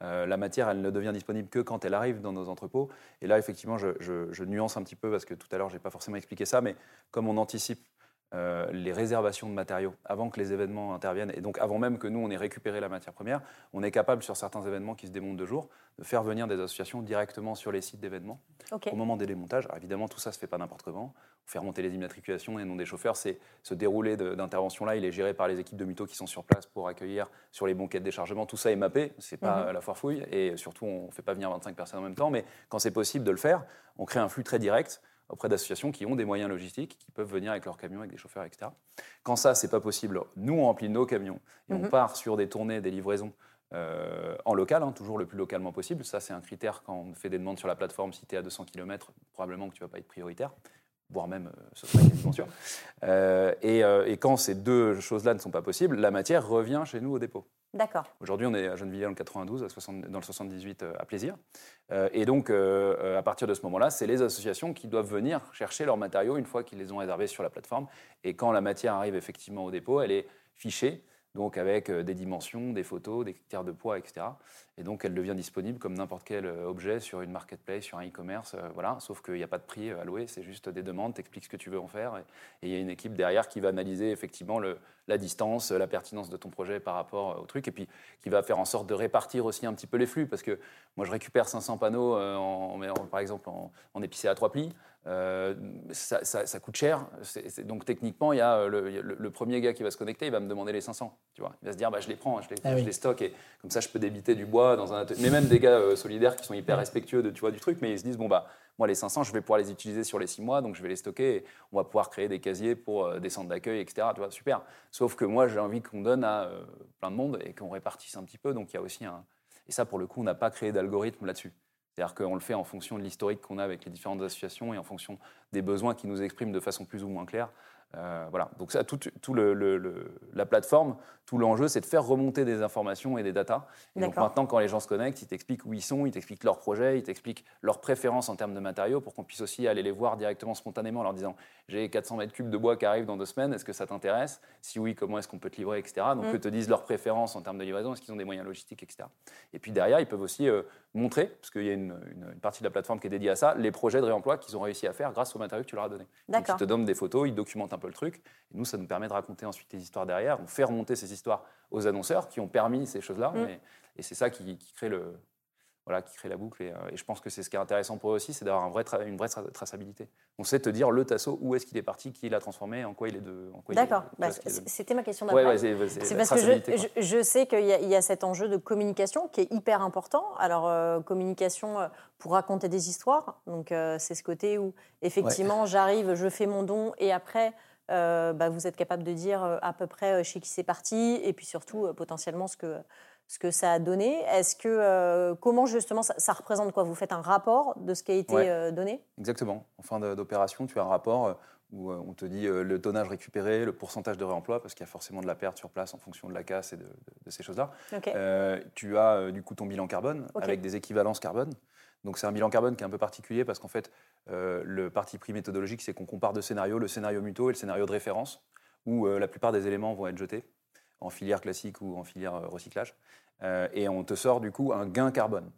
Speaker 3: La matière, elle ne devient disponible que quand elle arrive dans nos entrepôts. Et là, effectivement, je, je- je nuance un petit peu parce que tout à l'heure, je n'ai pas forcément expliqué ça, mais comme on anticipe euh, les réservations de matériaux avant que les événements interviennent, et donc avant même que nous, on ait récupéré la matière première, on est capable, sur certains événements qui se démontent de jour, de faire venir des associations directement sur les sites d'événements au moment des démontages. Alors évidemment, tout ça ne se fait pas n'importe comment. On fait remonter les immatriculations et non des chauffeurs. C'est ce déroulé d'intervention-là, il est géré par les équipes de muto qui sont sur place pour accueillir sur les banquettes de déchargement. Tout ça est mappé, c'est pas
Speaker 1: Mhm.
Speaker 3: la foire fouille. Et surtout, on ne fait pas venir 25 personnes en même temps. Mais quand c'est possible de le faire, on crée un flux très direct auprès d'associations qui ont des moyens logistiques, qui peuvent venir avec leurs camions, avec des chauffeurs, etc. Quand ça, c'est pas possible, nous, on remplit nos camions et on
Speaker 1: Mhm.
Speaker 3: part sur des tournées, des livraisons euh, en local, hein, toujours le plus localement possible. Ça, c'est un critère quand on fait des demandes sur la plateforme. Si tu es à 200 km, probablement que tu vas pas être prioritaire, voire même, euh, ce sera quasiment sûr. Euh, et, euh, et quand ces deux choses-là ne sont pas possibles, la matière revient chez nous au dépôt.
Speaker 1: D'accord.
Speaker 3: Aujourd'hui, on est à Gennevilliers dans le 92, à 60 dans le 78 euh, à Plaisir. Euh, et donc, à partir de ce moment-là, c'est les associations qui doivent venir chercher leurs matériaux une fois qu'ils les ont réservés sur la plateforme. Et quand la matière arrive effectivement au dépôt, elle est fichée, donc avec euh, des dimensions, des photos, des critères de poids, etc. Et donc, elle devient disponible comme n'importe quel euh, objet sur une marketplace, sur un e-commerce. euh, voilà. Sauf qu'il n'y a pas de prix alloué, c'est juste des demandes, t'expliques ce que tu veux en faire. Et il y a une équipe derrière qui va analyser effectivement la distance, la pertinence de ton projet par rapport au truc, et puis qui va faire en sorte de répartir aussi un petit peu les flux, parce que moi je récupère 500 panneaux, par exemple en, en épicé à trois plis, euh, ça, ça- ça coûte cher, C'est- c'est- donc techniquement il y a euh, le, premier gars qui va se connecter, il va me demander les 500, tu vois, il va se dire bah, je les prends, je les,
Speaker 2: Ah
Speaker 3: je
Speaker 2: oui.
Speaker 3: les stocke, et comme ça je peux débiter du bois dans un atelier. mais même des gars euh, solidaires qui sont hyper respectueux de, tu vois, du truc, mais ils se disent bon bah moi les 500 je vais pouvoir les utiliser sur les 6 mois, donc je vais les stocker, et on va pouvoir créer des casiers pour euh, des centres d'accueil, etc. Tu vois, super. Sauf que moi, j'ai envie qu'on donne à plein de monde et qu'on répartisse un petit peu. Donc il y a aussi un. Et ça, pour le coup, on n'a pas créé d'algorithme là-dessus. C'est-à-dire qu'on le fait en fonction de l'historique qu'on a avec les différentes associations et en fonction des besoins qui nous expriment de façon plus ou moins claire. Euh, voilà. Donc ça, tout, tout le, le- le- la plateforme, tout l'enjeu, c'est de faire remonter des informations et des datas. Et donc maintenant, quand les gens se connectent, ils t'expliquent où ils sont, ils t'expliquent leurs projets, ils t'expliquent leurs préférences en termes de matériaux pour qu'on puisse aussi aller les voir directement spontanément en leur disant j'ai 400 mètres cubes de bois qui arrivent dans deux semaines, est-ce que ça t'intéresse? Si oui, comment est-ce qu'on peut te livrer, etc. Donc
Speaker 1: Mm.
Speaker 3: eux te disent leurs préférences en termes de livraison, est-ce qu'ils ont des moyens logistiques, etc. Et puis derrière, ils peuvent aussi euh, montrer, parce qu'il y a une, une- une partie de la plateforme qui est dédiée à ça, les projets de réemploi qu'ils ont réussi à faire grâce aux matériaux que tu leur as donnés. Donc ils te donnent des photos, ils documentent un peu le truc. Et nous, ça nous permet de raconter ensuite les histoires derrière. On fait remonter ces histoires aux annonceurs qui ont permis ces choses-là.
Speaker 1: Mm.
Speaker 3: Et, et c'est ça qui, qui crée le, voilà, qui crée la boucle. Et, euh, et je pense que c'est ce qui est intéressant pour eux aussi, c'est d'avoir un vrai tra- une vraie tra- traçabilité. On sait te dire le tasso, où est-ce qu'il est parti, qui l'a transformé, en quoi il est de. en quoi il est-
Speaker 1: D'accord. Bah,
Speaker 3: est.
Speaker 1: C'était ma question d'après.
Speaker 3: ouais, c'est c'est
Speaker 1: C'est
Speaker 3: la
Speaker 1: parce que je,
Speaker 3: quoi.
Speaker 1: je- je sais qu'il y, a- il y a cet enjeu de communication qui est hyper important. Alors, euh, communication euh, pour raconter des histoires. Donc, euh, c'est ce côté où, effectivement, j'arrive, je fais mon don et après, euh, bah, vous êtes capable de dire à peu près chez qui c'est parti et puis surtout, euh, potentiellement, ce que, ce que ça a donné. Est-ce que, euh, comment justement, ça, ça représente quoi? Vous faites un rapport de ce qui a été
Speaker 3: Ouais.
Speaker 1: euh, donné?
Speaker 3: Exactement. En fin d'opération, tu as un rapport euh, où on te dit le tonnage récupéré, le pourcentage de réemploi, parce qu'il y a forcément de la perte sur place en fonction de la casse et de, de- de ces choses-là. Euh, tu as du coup ton bilan carbone avec des équivalences carbone. Donc c'est un bilan carbone qui est un peu particulier parce qu'en fait, le parti pris méthodologique, c'est qu'on compare deux scénarios, le scénario muto et le scénario de référence, où la plupart des éléments vont être jetés en filière classique ou en filière recyclage. Euh, et on te sort du coup un gain carbone.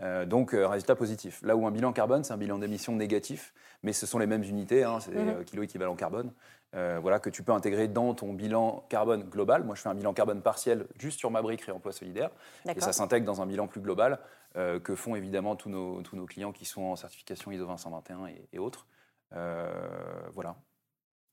Speaker 3: Euh, donc, euh, résultat positif. Là où un bilan carbone, c'est un bilan d'émission négatif, mais ce sont les mêmes unités, hein, c'est euh, kilo équivalent carbone, euh, voilà, que tu peux intégrer dans ton bilan carbone global. Moi, je fais un bilan carbone partiel juste sur ma brique réemploi solidaire, et ça s'intègre dans un bilan plus global euh, que font évidemment tous nos, tous nos clients qui sont en certification ISO 221 et, et autres. Euh, voilà.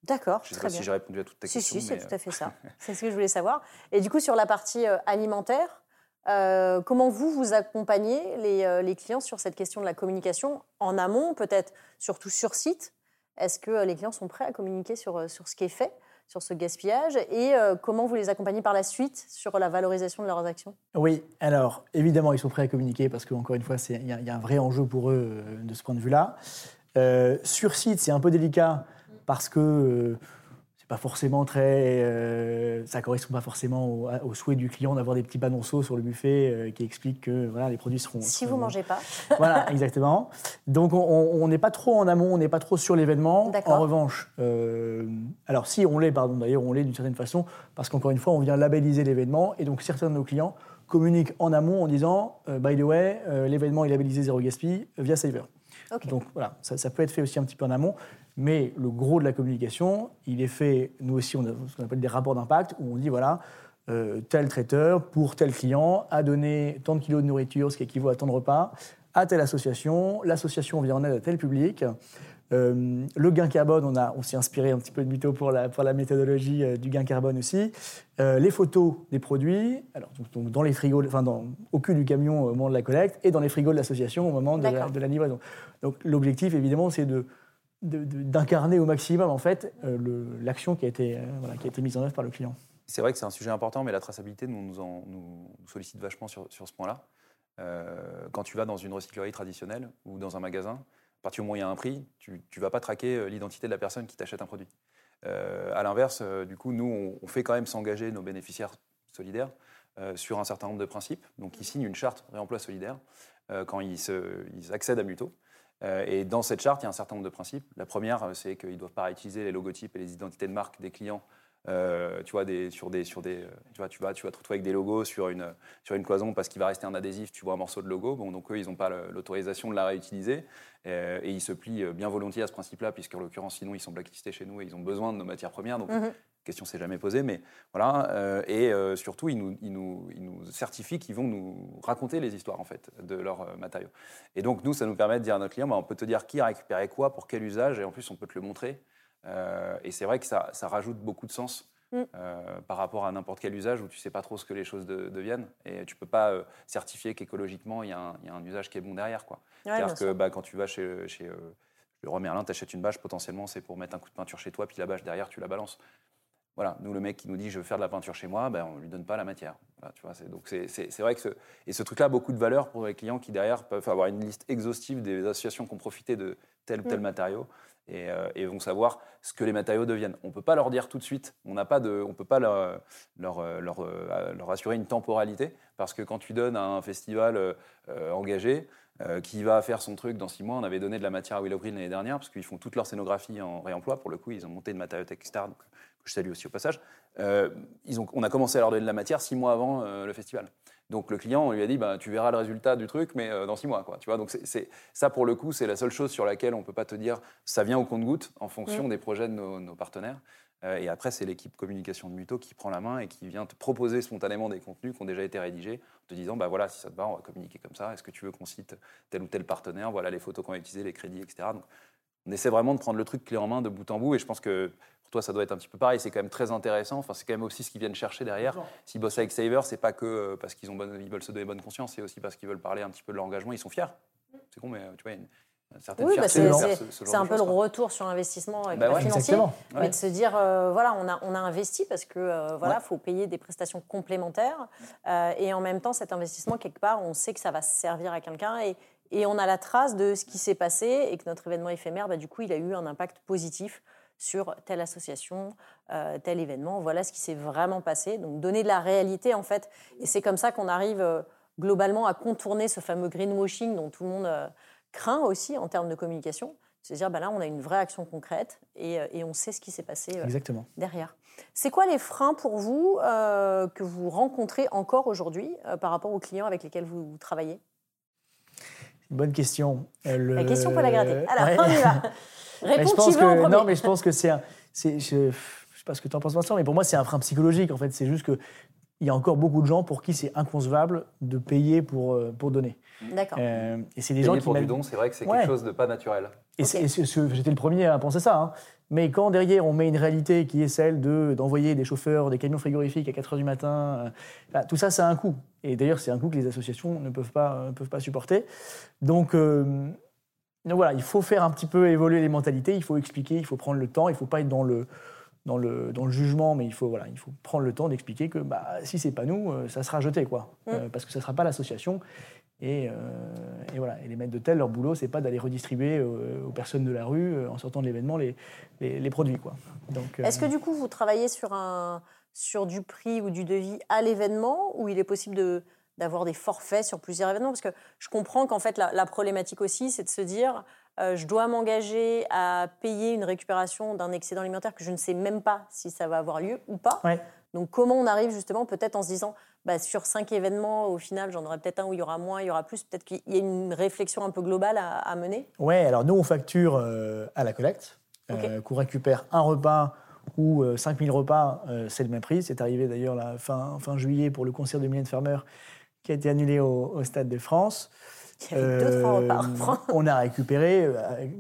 Speaker 1: D'accord,
Speaker 3: Je ne sais
Speaker 1: très
Speaker 3: pas
Speaker 1: bien.
Speaker 3: si j'ai répondu à toutes tes
Speaker 1: Si,
Speaker 3: questions.
Speaker 1: si, c'est tout à fait ça. <laughs> C'est ce que je voulais savoir. Et du coup, sur la partie euh, alimentaire, euh, comment vous, vous accompagnez les, euh, les clients sur cette question de la communication en amont, peut-être surtout sur site? Est-ce que euh, les clients sont prêts à communiquer sur, euh, sur ce qui est fait, sur ce gaspillage? Et euh, comment vous les accompagnez par la suite sur la valorisation de leurs actions?
Speaker 2: Oui, alors évidemment, ils sont prêts à communiquer parce qu'encore une fois, c'est- il y, a- il y a un vrai enjeu pour eux euh, de ce point de vue-là. Euh, sur site, c'est un peu délicat parce que euh, c'est pas forcément très. Euh, ça correspond pas forcément au, au souhait du client d'avoir des petits panonceaux sur le buffet euh, qui expliquent que voilà, les produits seront.
Speaker 1: Si vous mangez pas. <laughs>
Speaker 2: voilà, exactement. Donc on n'est pas trop en amont, on n'est pas trop sur l'événement. En revanche, alors si on l'est, pardon, d'ailleurs on l'est d'une certaine façon, parce qu'encore une fois, on vient labelliser l'événement et donc certains de nos clients communiquent en amont en disant, by the way, l'événement est labellisé zéro gaspille via Saver. Donc voilà, ça, ça, peut être fait aussi un petit peu en amont. Mais le gros de la communication, il est fait, nous aussi, on a ce qu'on appelle des rapports d'impact, où on dit, voilà, euh, tel traiteur, pour tel client, a donné tant de kilos de nourriture, ce qui équivaut à tant de repas, à telle association, l'association vient en aide à tel public. Euh, le gain carbone, on, a, on s'est inspiré un petit peu de Mytho pour la, pour la méthodologie euh, du gain carbone aussi. les photos des produits, alors, donc, dans les frigos, enfin dans, au cul du camion au moment de la collecte et dans les frigos de l'association au moment de la, de la, livraison. Donc l'objectif, évidemment, c'est de d'incarner au maximum en fait euh, l'action qui, a été, euh, qui a été mise en œuvre par le client.
Speaker 3: C'est vrai que c'est un sujet important, mais la traçabilité nous, nous, nous sollicite vachement sur, sur ce point-là. Euh, quand tu vas dans une recyclerie traditionnelle ou dans un magasin, à partir du moment où il y a un prix, tu ne vas pas traquer l'identité de la personne qui t'achète un produit. Euh, à l'inverse, du coup, nous, on, fait quand même s'engager nos bénéficiaires solidaires sur un certain nombre de principes. Donc, ils signent une charte réemploi solidaire quand ils, ils accèdent à Muto. Euh, et dans cette charte, il y a un certain nombre de principes. La première, euh, c'est qu'ils ne doivent pas réutiliser les logotypes et les identités de marque des clients euh, tu vois, sur des, sur des, tu vois, tu vas, tu vas te retrouver avec des logos sur une, sur une cloison parce qu'il va rester un adhésif, tu vois un morceau de logo. Bon, donc eux, ils n'ont pas l'autorisation de la réutiliser et ils se plient bien volontiers à ce principe-là, puisqu'en l'occurrence, sinon, ils sont blacklistés chez nous et ils ont besoin de nos matières premières. Mhm. Question s'est jamais posée, mais voilà. et surtout, ils nous, ils nous, ils nous certifient qu'ils vont nous raconter les histoires en fait de leurs matériaux. Et donc, nous, ça nous permet de dire à notre client, bah, on peut te dire qui a récupéré quoi, pour quel usage, et en plus, on peut te le montrer. Euh, et c'est vrai que ça, rajoute beaucoup de sens. Mm. Euh, par rapport à n'importe quel usage où tu sais pas trop ce que les choses deviennent et tu peux pas euh, certifier qu'écologiquement il y, a un usage qui est bon derrière quoi. C'est-à-dire que bah, quand tu vas chez, chez le Roi Merlin, tu achètes une bâche potentiellement c'est pour mettre un coup de peinture chez toi puis la bâche derrière tu la balances. Voilà, nous le mec qui nous dit je veux faire de la peinture chez moi, ben, on lui donne pas la matière. tu vois, donc c'est vrai que ce, et ce truc-là a beaucoup de valeur pour les clients qui derrière peuvent avoir une liste exhaustive des associations qui ont profité de tel ou tel mm. matériau euh, et, vont savoir ce que les matériaux deviennent. On ne peut pas leur dire tout de suite, on n'a pas de, on peut pas leur, leur, leur, euh, leur, assurer une temporalité, parce que quand tu donnes à un festival euh, engagé, qui va faire son truc dans six mois. On avait donné de la matière à Willow Green l'année dernière, parce qu'ils font toute leur scénographie en réemploi. Pour le coup, ils ont monté de matériaux externe, donc, que je salue aussi au passage. ils ont, on a commencé à leur donner de la matière six mois avant le festival. Donc le client, on lui a dit, bah, tu verras le résultat du truc, mais euh, dans six mois. Quoi, tu vois Donc c'est, ça, pour le coup, c'est la seule chose sur laquelle on ne peut pas te dire, ça vient au compte-goutte en fonction des projets de nos, partenaires. Euh, et après, c'est l'équipe communication de Muto qui prend la main et qui vient te proposer spontanément des contenus qui ont déjà été rédigés, en te disant, bah voilà, si ça te va, on va communiquer comme ça. Est-ce que tu veux qu'on cite tel ou tel partenaire? Voilà les photos qu'on a utilisées, les crédits, etc. Donc on essaie vraiment de prendre le truc clé en main de bout en bout. Et je pense que toi, ça doit être un petit peu pareil. C'est quand même très intéressant. Enfin, c'est quand même aussi ce qu'ils viennent chercher derrière. S'ils bossent avec Saver, c'est pas que euh, parce qu'ils ont ils veulent se donner bonne conscience, c'est aussi parce qu'ils veulent parler un petit peu de leur engagement. Ils sont fiers. C'est con, mais euh, tu vois, une, certaine
Speaker 1: oui, bah, c'est un peu le retour sur investissement bah financier, mais de se dire euh, voilà, on a, on a investi parce que voilà, faut payer des prestations complémentaires et en même temps, cet investissement quelque part, on sait que ça va servir à quelqu'un et, et on a la trace de ce qui s'est passé et que notre événement éphémère, bah, du coup, il a eu un impact positif sur telle association, euh, tel événement. Voilà ce qui s'est vraiment passé. Donc donner de la réalité en fait. Et c'est comme ça qu'on arrive euh, globalement à contourner ce fameux greenwashing dont tout le monde euh, craint aussi en termes de communication. C'est-à-dire, bah là, on a une vraie action concrète et, on sait ce qui s'est passé
Speaker 2: Exactement.
Speaker 1: derrière. C'est quoi les freins pour vous que vous rencontrez encore aujourd'hui par rapport aux clients avec lesquels vous, travaillez?
Speaker 2: Bonne question.
Speaker 1: La question pour la gratter. Alors, on y va. <laughs> <laughs>
Speaker 2: je que, Non, mais je pense que c'est un. Je ne sais pas ce que tu en penses, Vincent, mais pour moi, c'est un frein psychologique. En fait, c'est juste que il y a encore beaucoup de gens pour qui c'est inconcevable de payer pour, euh, pour donner.
Speaker 1: D'accord. Euh,
Speaker 3: et c'est des gens qui pour du don, c'est vrai que c'est quelque chose de pas naturel.
Speaker 2: Et j'étais le premier à penser ça. Hein. Mais quand derrière on met une réalité qui est celle de d'envoyer des chauffeurs, des camions frigorifiques à 4 h du matin, euh, bah, tout ça, ça a un coût. Et d'ailleurs, c'est un coût que les associations ne peuvent pas, peuvent pas supporter. Donc, donc voilà, il faut faire un petit peu évoluer les mentalités, il faut expliquer, il faut prendre le temps, il ne faut pas être dans le, dans le, dans le jugement, mais il faut, voilà, il faut prendre le temps d'expliquer que bah, si ce n'est pas nous, euh, ça sera jeté, quoi, mm. euh, parce que ce ne sera pas l'association. Et, voilà. Et les maîtres d'hôtel, leur boulot, c'est pas d'aller redistribuer aux, personnes de la rue, en sortant de l'événement, les, les, produits. Quoi.
Speaker 1: Est-ce que du coup, vous travaillez sur, un, sur du prix ou du devis à l'événement, ou il est possible de, d'avoir des forfaits sur plusieurs événements? Parce que je comprends qu'en fait, la, problématique aussi, c'est de se dire, euh, je dois m'engager à payer une récupération d'un excédent alimentaire que je ne sais même pas si ça va avoir lieu ou pas. Donc comment on arrive justement, peut-être en se disant, bah, sur cinq événements, au final, j'en aurai peut-être un où il y aura moins, il y aura plus, peut-être qu'il y a une réflexion un peu globale à, mener
Speaker 2: Oui, alors nous, on facture euh, à la collecte, euh, qu'on récupère un repas ou 5000 repas, c'est le même prix. C'est arrivé d'ailleurs fin, fin juillet pour le concert de Mylène Farmer qui a été annulé au, Stade de France. <laughs>
Speaker 1: Il y avait deux, trois repas.
Speaker 2: Euh, on a récupéré, euh,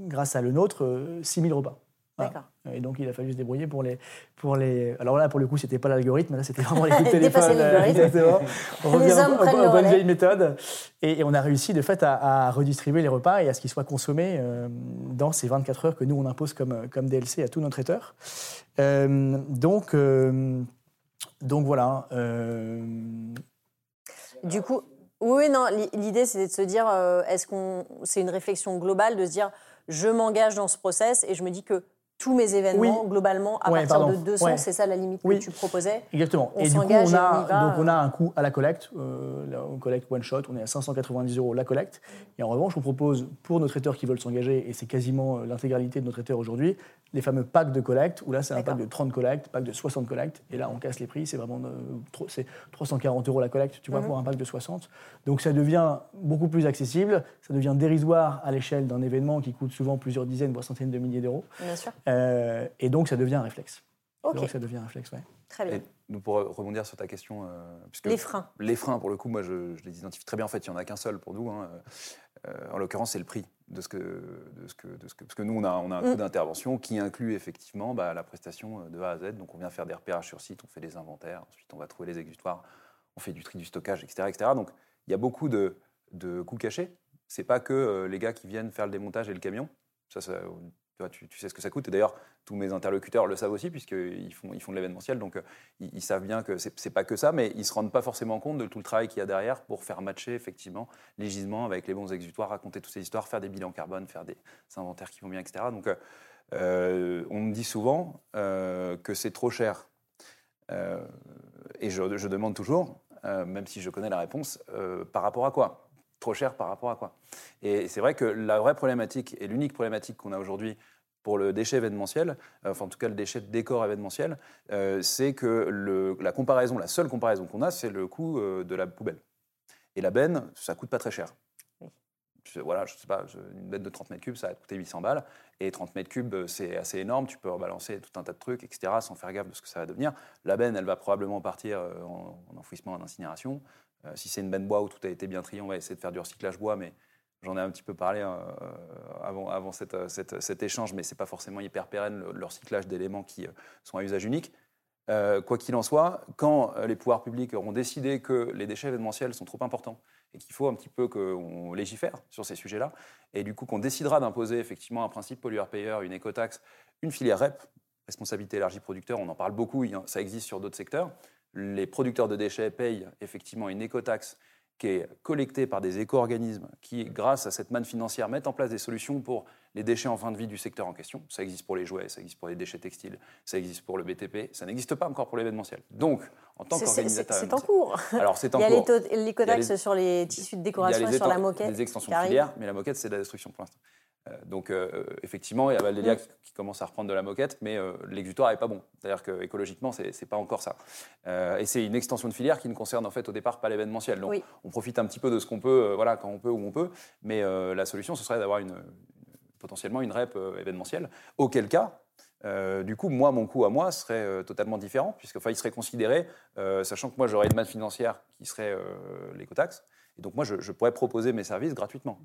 Speaker 2: grâce à le nôtre, 6000 euh, repas.
Speaker 1: D'accord.
Speaker 2: Et donc, il a fallu se débrouiller pour les. Pour les... Alors là, pour le coup, c'était pas l'algorithme, là, c'était vraiment <laughs> les coups de téléphone.
Speaker 1: Exactement.
Speaker 2: On revient aux, bonnes vieilles méthodes. Et, on a réussi, de fait, à, redistribuer les repas et à ce qu'ils soient consommés dans ces 24 heures que nous, on impose comme, comme DLC à tous nos traiteurs. donc, donc, voilà.
Speaker 1: Du coup, oui, non, l'idée c'était de se dire, euh, est-ce qu'on, c'est une réflexion globale de se dire, je m'engage dans ce process et je me dis que tous mes événements, globalement, à partir de 200, c'est ça la limite que tu proposais
Speaker 2: Exactement. et du coup, on a, donc on a un coût à la collecte. Euh, on collecte one shot, on est à 590 euros la collecte. Et en revanche, on propose pour nos traiteurs qui veulent s'engager, et c'est quasiment euh, l'intégralité de nos traiteurs aujourd'hui, les fameux packs de collecte, où là, c'est un pack de 30 collectes, pack de 60 collectes. Et là, on casse les prix, c'est vraiment euh, c'est 340 euros la collecte, tu vois, mhm. pour un pack de 60. Donc ça devient beaucoup plus accessible, ça devient dérisoire à l'échelle d'un événement qui coûte souvent plusieurs dizaines, voire centaines de milliers d'euros.
Speaker 1: Bien sûr.
Speaker 2: Euh, et donc ça devient un réflexe. Ok. Donc ça devient un réflexe, ouais.
Speaker 1: Très bien.
Speaker 3: nous, pour rebondir sur ta question. Euh,
Speaker 1: puisque les freins.
Speaker 3: Les freins, pour le coup, moi, je, les identifie très bien. En fait, il n'y en a qu'un seul pour nous. Hein. en l'occurrence, c'est le prix de ce que, de ce que, de ce que, parce que nous on a, on a un coût mm. d'intervention qui inclut effectivement bah, la prestation euh, de A à Z. Donc on vient faire des repérages sur site, on fait des inventaires, ensuite on va trouver les exutoires, on fait du tri du stockage, etc., etc. Donc il y a beaucoup de, de coûts cachés. C'est pas que euh, les gars qui viennent faire le démontage et le camion. Ça, ça tu, sais ce que ça coûte. Et d'ailleurs, tous mes interlocuteurs le savent aussi, puisqu'ils font, ils font de l'événementiel. Donc, euh, ils, savent bien que ce n'est pas que ça, mais ils ne se rendent pas forcément compte de tout le travail qu'il y a derrière pour faire matcher, effectivement, les gisements avec les bons exutoires, raconter toutes ces histoires, faire des bilans carbone, faire des, inventaires qui vont bien, etc. Donc, euh, euh, on me dit souvent que c'est trop cher. et je, je, demande toujours, même si je connais la réponse, par rapport à quoi? Trop cher par rapport à quoi Et c'est vrai que la vraie problématique et l'unique problématique qu'on a aujourd'hui pour le déchet événementiel, euh, enfin en tout cas le déchet de décor événementiel, euh, c'est que le, la comparaison, la seule comparaison qu'on a, c'est le coût euh, de la poubelle. Et la benne, ça coûte pas très cher. voilà, je sais pas, une benne de 30 mètres cubes, ça va coûter 800 balles. Et 30 mètres cubes, c'est assez énorme. Tu peux rebalancer tout un tas de trucs, etc., sans faire gaffe de ce que ça va devenir. La benne, elle va probablement partir en, en enfouissement, en incinération. Euh, si c'est une benne bois où tout a été bien trié, on va essayer de faire du recyclage bois, mais j'en ai un petit peu parlé euh, avant, avant euh, cet échange, mais ce n'est pas forcément hyper pérenne le, recyclage d'éléments qui sont à usage unique. quoi qu'il en soit, quand les pouvoirs publics auront décidé que les déchets événementiels sont trop importants et qu'il faut un petit peu qu'on légifère sur ces sujets-là, et du coup qu'on décidera d'imposer effectivement un principe pollueur-payeur, une écotaxe, une filière REP, responsabilité élargie producteur, on en parle beaucoup, ça existe sur d'autres secteurs, les producteurs de déchets payent effectivement une écotaxe qui est collectée par des éco-organismes qui, grâce à cette manne financière, mettent en place des solutions pour les déchets en fin de vie du secteur en question. Ça existe pour les jouets, ça existe pour les déchets textiles, ça existe pour le BTP, ça n'existe pas encore pour l'événementiel. Donc, en tant qu'organisateur...
Speaker 1: C'est en cours.
Speaker 3: Alors, c'est en
Speaker 1: cours. Il y a l'écotaxe sur les tissus de décoration et sur la moquette.
Speaker 3: Des extensions de filière, mais la moquette, c'est de la destruction pour l'instant. Euh, donc, euh, effectivement, il y a Valdélia mm. qui commence à reprendre de la moquette, mais euh, l'exutoire n'est pas bon. C'est-à-dire qu'écologiquement, ce n'est pas encore ça. et c'est une extension de filière qui ne concerne en fait au départ pas l'événementiel. Donc, on profite un petit peu de ce qu'on peut, voilà, quand on peut, où on peut. Mais la solution, ce serait d'avoir une, potentiellement une REP événementielle. Auquel cas, du coup, moi, mon coût à moi serait totalement différent, puisque il serait considéré, sachant que moi, j'aurais une manne financière qui serait l'écotaxe, et donc moi, je pourrais proposer mes services gratuitement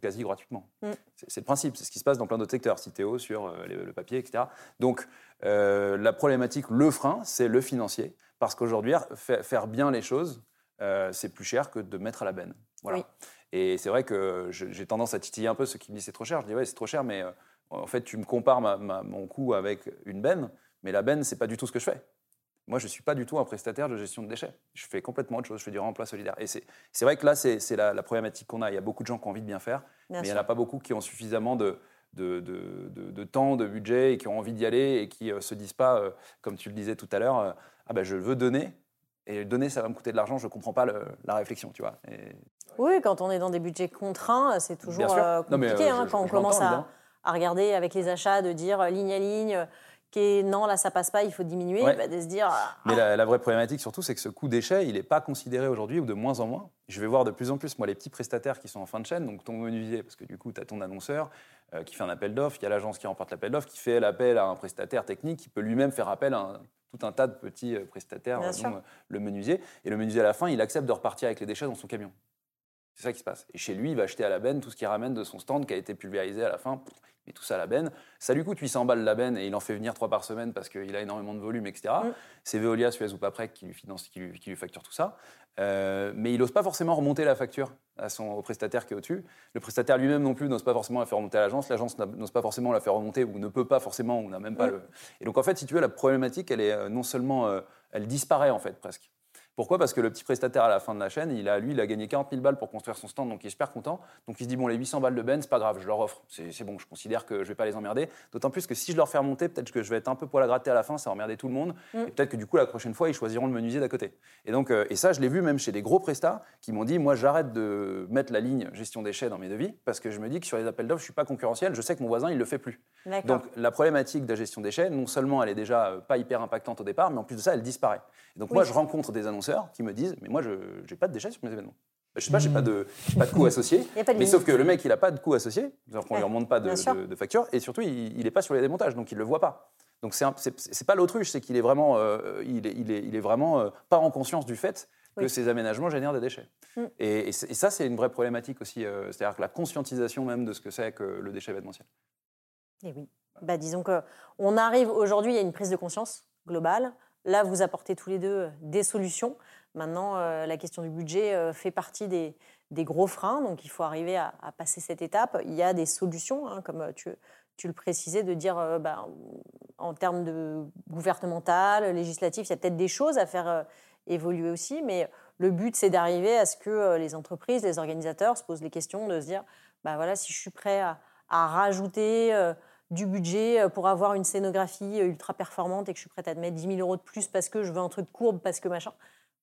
Speaker 3: quasi gratuitement. Mm. C'est le principe, c'est ce qui se passe dans plein d'autres secteurs, Citéo sur euh, le, papier, etc. Donc euh, la problématique, le frein, c'est le financier, parce qu'aujourd'hui, faire bien les choses, euh, c'est plus cher que de mettre à la benne. Voilà. Et c'est vrai que j'ai tendance à titiller un peu ceux qui me disent c'est trop cher. Je dis ouais, c'est trop cher, mais en fait, tu me compares mon coût avec une benne, mais la benne, c'est pas du tout ce que je fais. Moi, je ne suis pas du tout un prestataire de gestion de déchets. Je fais complètement autre chose. Je fais du réemploi solidaire. Et c'est vrai que là, c'est la, la, problématique qu'on a. Il y a beaucoup de gens qui ont envie de bien faire, mais il n'y en a pas beaucoup qui ont suffisamment de, de, de, temps, de budget et qui ont envie d'y aller et qui ne euh, se disent pas, euh, comme tu le disais tout à l'heure, euh, ah ben je veux donner. Et donner, ça va me coûter de l'argent, je ne comprends pas la réflexion, tu vois.
Speaker 1: Oui, quand on est dans des budgets contraints, c'est toujours compliqué hein, quand on commence à, à, regarder avec les achats, de dire ligne à ligne, non, là ça passe pas, il faut diminuer, bah, de se dire. Ah.
Speaker 3: Mais la, vraie problématique surtout, c'est que ce coût déchet, il n'est pas considéré aujourd'hui ou de moins en moins. Je vais voir de plus en plus, moi, les petits prestataires qui sont en fin de chaîne, donc ton menuisier, parce que du coup, tu as ton annonceur euh, qui fait un appel d'offres, il y a l'agence qui remporte l'appel d'offres, qui fait l'appel à un prestataire technique, qui peut lui-même faire appel à tout un tas de petits euh, prestataires, dont euh, le menuisier. Et le menuisier, à la fin, il accepte de repartir avec les déchets dans son camion. C'est ça qui se passe. Et chez lui, il va acheter à la benne tout ce qu'il ramène de son stand qui a été pulvérisé à la fin met tout ça à la benne. Ça lui coûte 800 balles la benne et il en fait venir trois par semaine parce qu'il a énormément de volume, etc. Mm. C'est Veolia, Suez ou Paprec qui lui, finance, qui lui, qui lui facture tout ça. Euh, mais il n'ose pas forcément remonter la facture à son, au prestataire qui est au-dessus. Le prestataire lui-même non plus n'ose pas forcément la faire remonter à l'agence. L'agence n'ose pas forcément la faire remonter ou ne peut pas forcément ou n'a même pas mm. le. Et donc en fait, si tu veux, la problématique, elle est euh, non seulement, euh, elle disparaît en fait presque. Pourquoi? Parce que le petit prestataire à la fin de la chaîne, il a, lui, il a gagné 40 000 balles pour construire son stand, donc il est super content. Donc il se dit, bon, les 800 balles de Ben, c'est pas grave, je leur offre. C'est bon, je considère que je vais pas les emmerder. D'autant plus que si je leur fais remonter, peut-être que je vais être un peu poil à gratter à la fin, ça va emmerder tout le monde. Mm. Et peut-être que du coup, la prochaine fois, ils choisiront le menuisier d'à côté. Et donc, euh, et ça, je l'ai vu même chez des gros prestats qui m'ont dit, moi, j'arrête de mettre la ligne gestion déchets dans mes devis parce que je me dis que sur les appels d'offres, je suis pas concurrentiel, je sais que mon voisin, il le fait plus. Donc la problématique de la gestion déchets, non seulement elle est déjà euh, pas hyper impactante au départ, mais en plus de ça, elle disparaît. Et donc moi, je rencontre des annonceurs qui me disent, mais moi, je n'ai pas de déchets sur mes événements. Je sais pas, j'ai pas de, pas de coût associé. mais sauf que le mec, il n'a pas de coût associé, donc on lui remonte pas de, facture, et surtout, il n'est pas sur les démontages, donc il le voit pas. Donc c'est n'est pas l'autruche, c'est qu'il est vraiment, euh, il est, il est, il est vraiment euh, pas en conscience du fait que ces aménagements génèrent des déchets. Mm. Et, ça, c'est une vraie problématique aussi, euh, c'est-à-dire que la conscientisation même de ce que c'est que le déchet événementiel.
Speaker 1: Et oui. Bah, disons qu'on arrive aujourd'hui, il y a une prise de conscience globale. Là, vous apportez tous les deux des solutions. Maintenant, euh, la question du budget euh, fait partie des, gros freins, donc il faut arriver à, passer cette étape. Il y a des solutions, hein, comme tu, le précisais, de dire euh, bah, en termes de gouvernemental, législatif, il y a peut-être des choses à faire évoluer aussi, mais le but, c'est d'arriver à ce que les entreprises, les organisateurs se posent les questions de se dire, bah voilà, si je suis prêt à, rajouter du budget pour avoir une scénographie ultra performante et que je suis prête à mettre 10 000 euros de plus parce que je veux un truc courbe, parce que machin,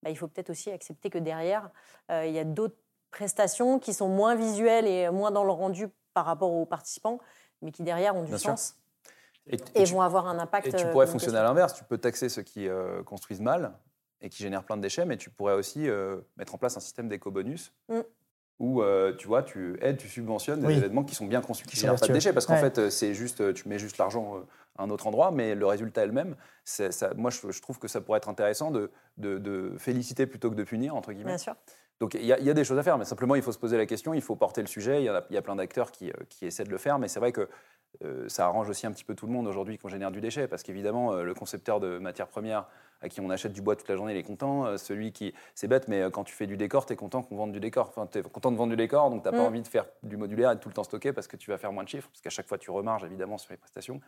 Speaker 1: bah, il faut peut-être aussi accepter que derrière, euh, il y a d'autres prestations qui sont moins visuelles et moins dans le rendu par rapport aux participants, mais qui derrière ont du sens. Et, vont avoir un impact.
Speaker 3: Et tu pourrais fonctionner à l'inverse. Tu peux taxer ceux qui euh, construisent mal et qui génèrent plein de déchets, mais tu pourrais aussi euh, mettre en place un système d'éco-bonus mm. Où tu vois, tu aides, tu subventionnes des événements qui sont bien conçus, qui ne génèrent pas de déchets, parce qu'en fait, c'est juste, tu mets juste l'argent un autre endroit, mais le résultat elle-même, moi je, trouve que ça pourrait être intéressant de, de, féliciter plutôt que de punir, entre guillemets.
Speaker 1: Bien sûr.
Speaker 3: Donc il y, a des choses à faire, mais simplement il faut se poser la question, il faut porter le sujet, il y, a, y a plein d'acteurs qui, euh, qui, essaient de le faire, mais c'est vrai que euh, ça arrange aussi un petit peu tout le monde aujourd'hui qu'on génère du déchet, parce qu'évidemment, euh, le concepteur de matières premières à qui on achète du bois toute la journée, il est content. celui qui, c'est bête, mais quand tu fais du décor, tu es content qu'on vende du décor. Enfin, tu es content de vendre du décor, donc tu n'as pas mm. envie de faire du modulaire et de tout le temps stocker parce que tu vas faire moins de chiffres, parce qu'à chaque fois tu remarges évidemment sur les prestations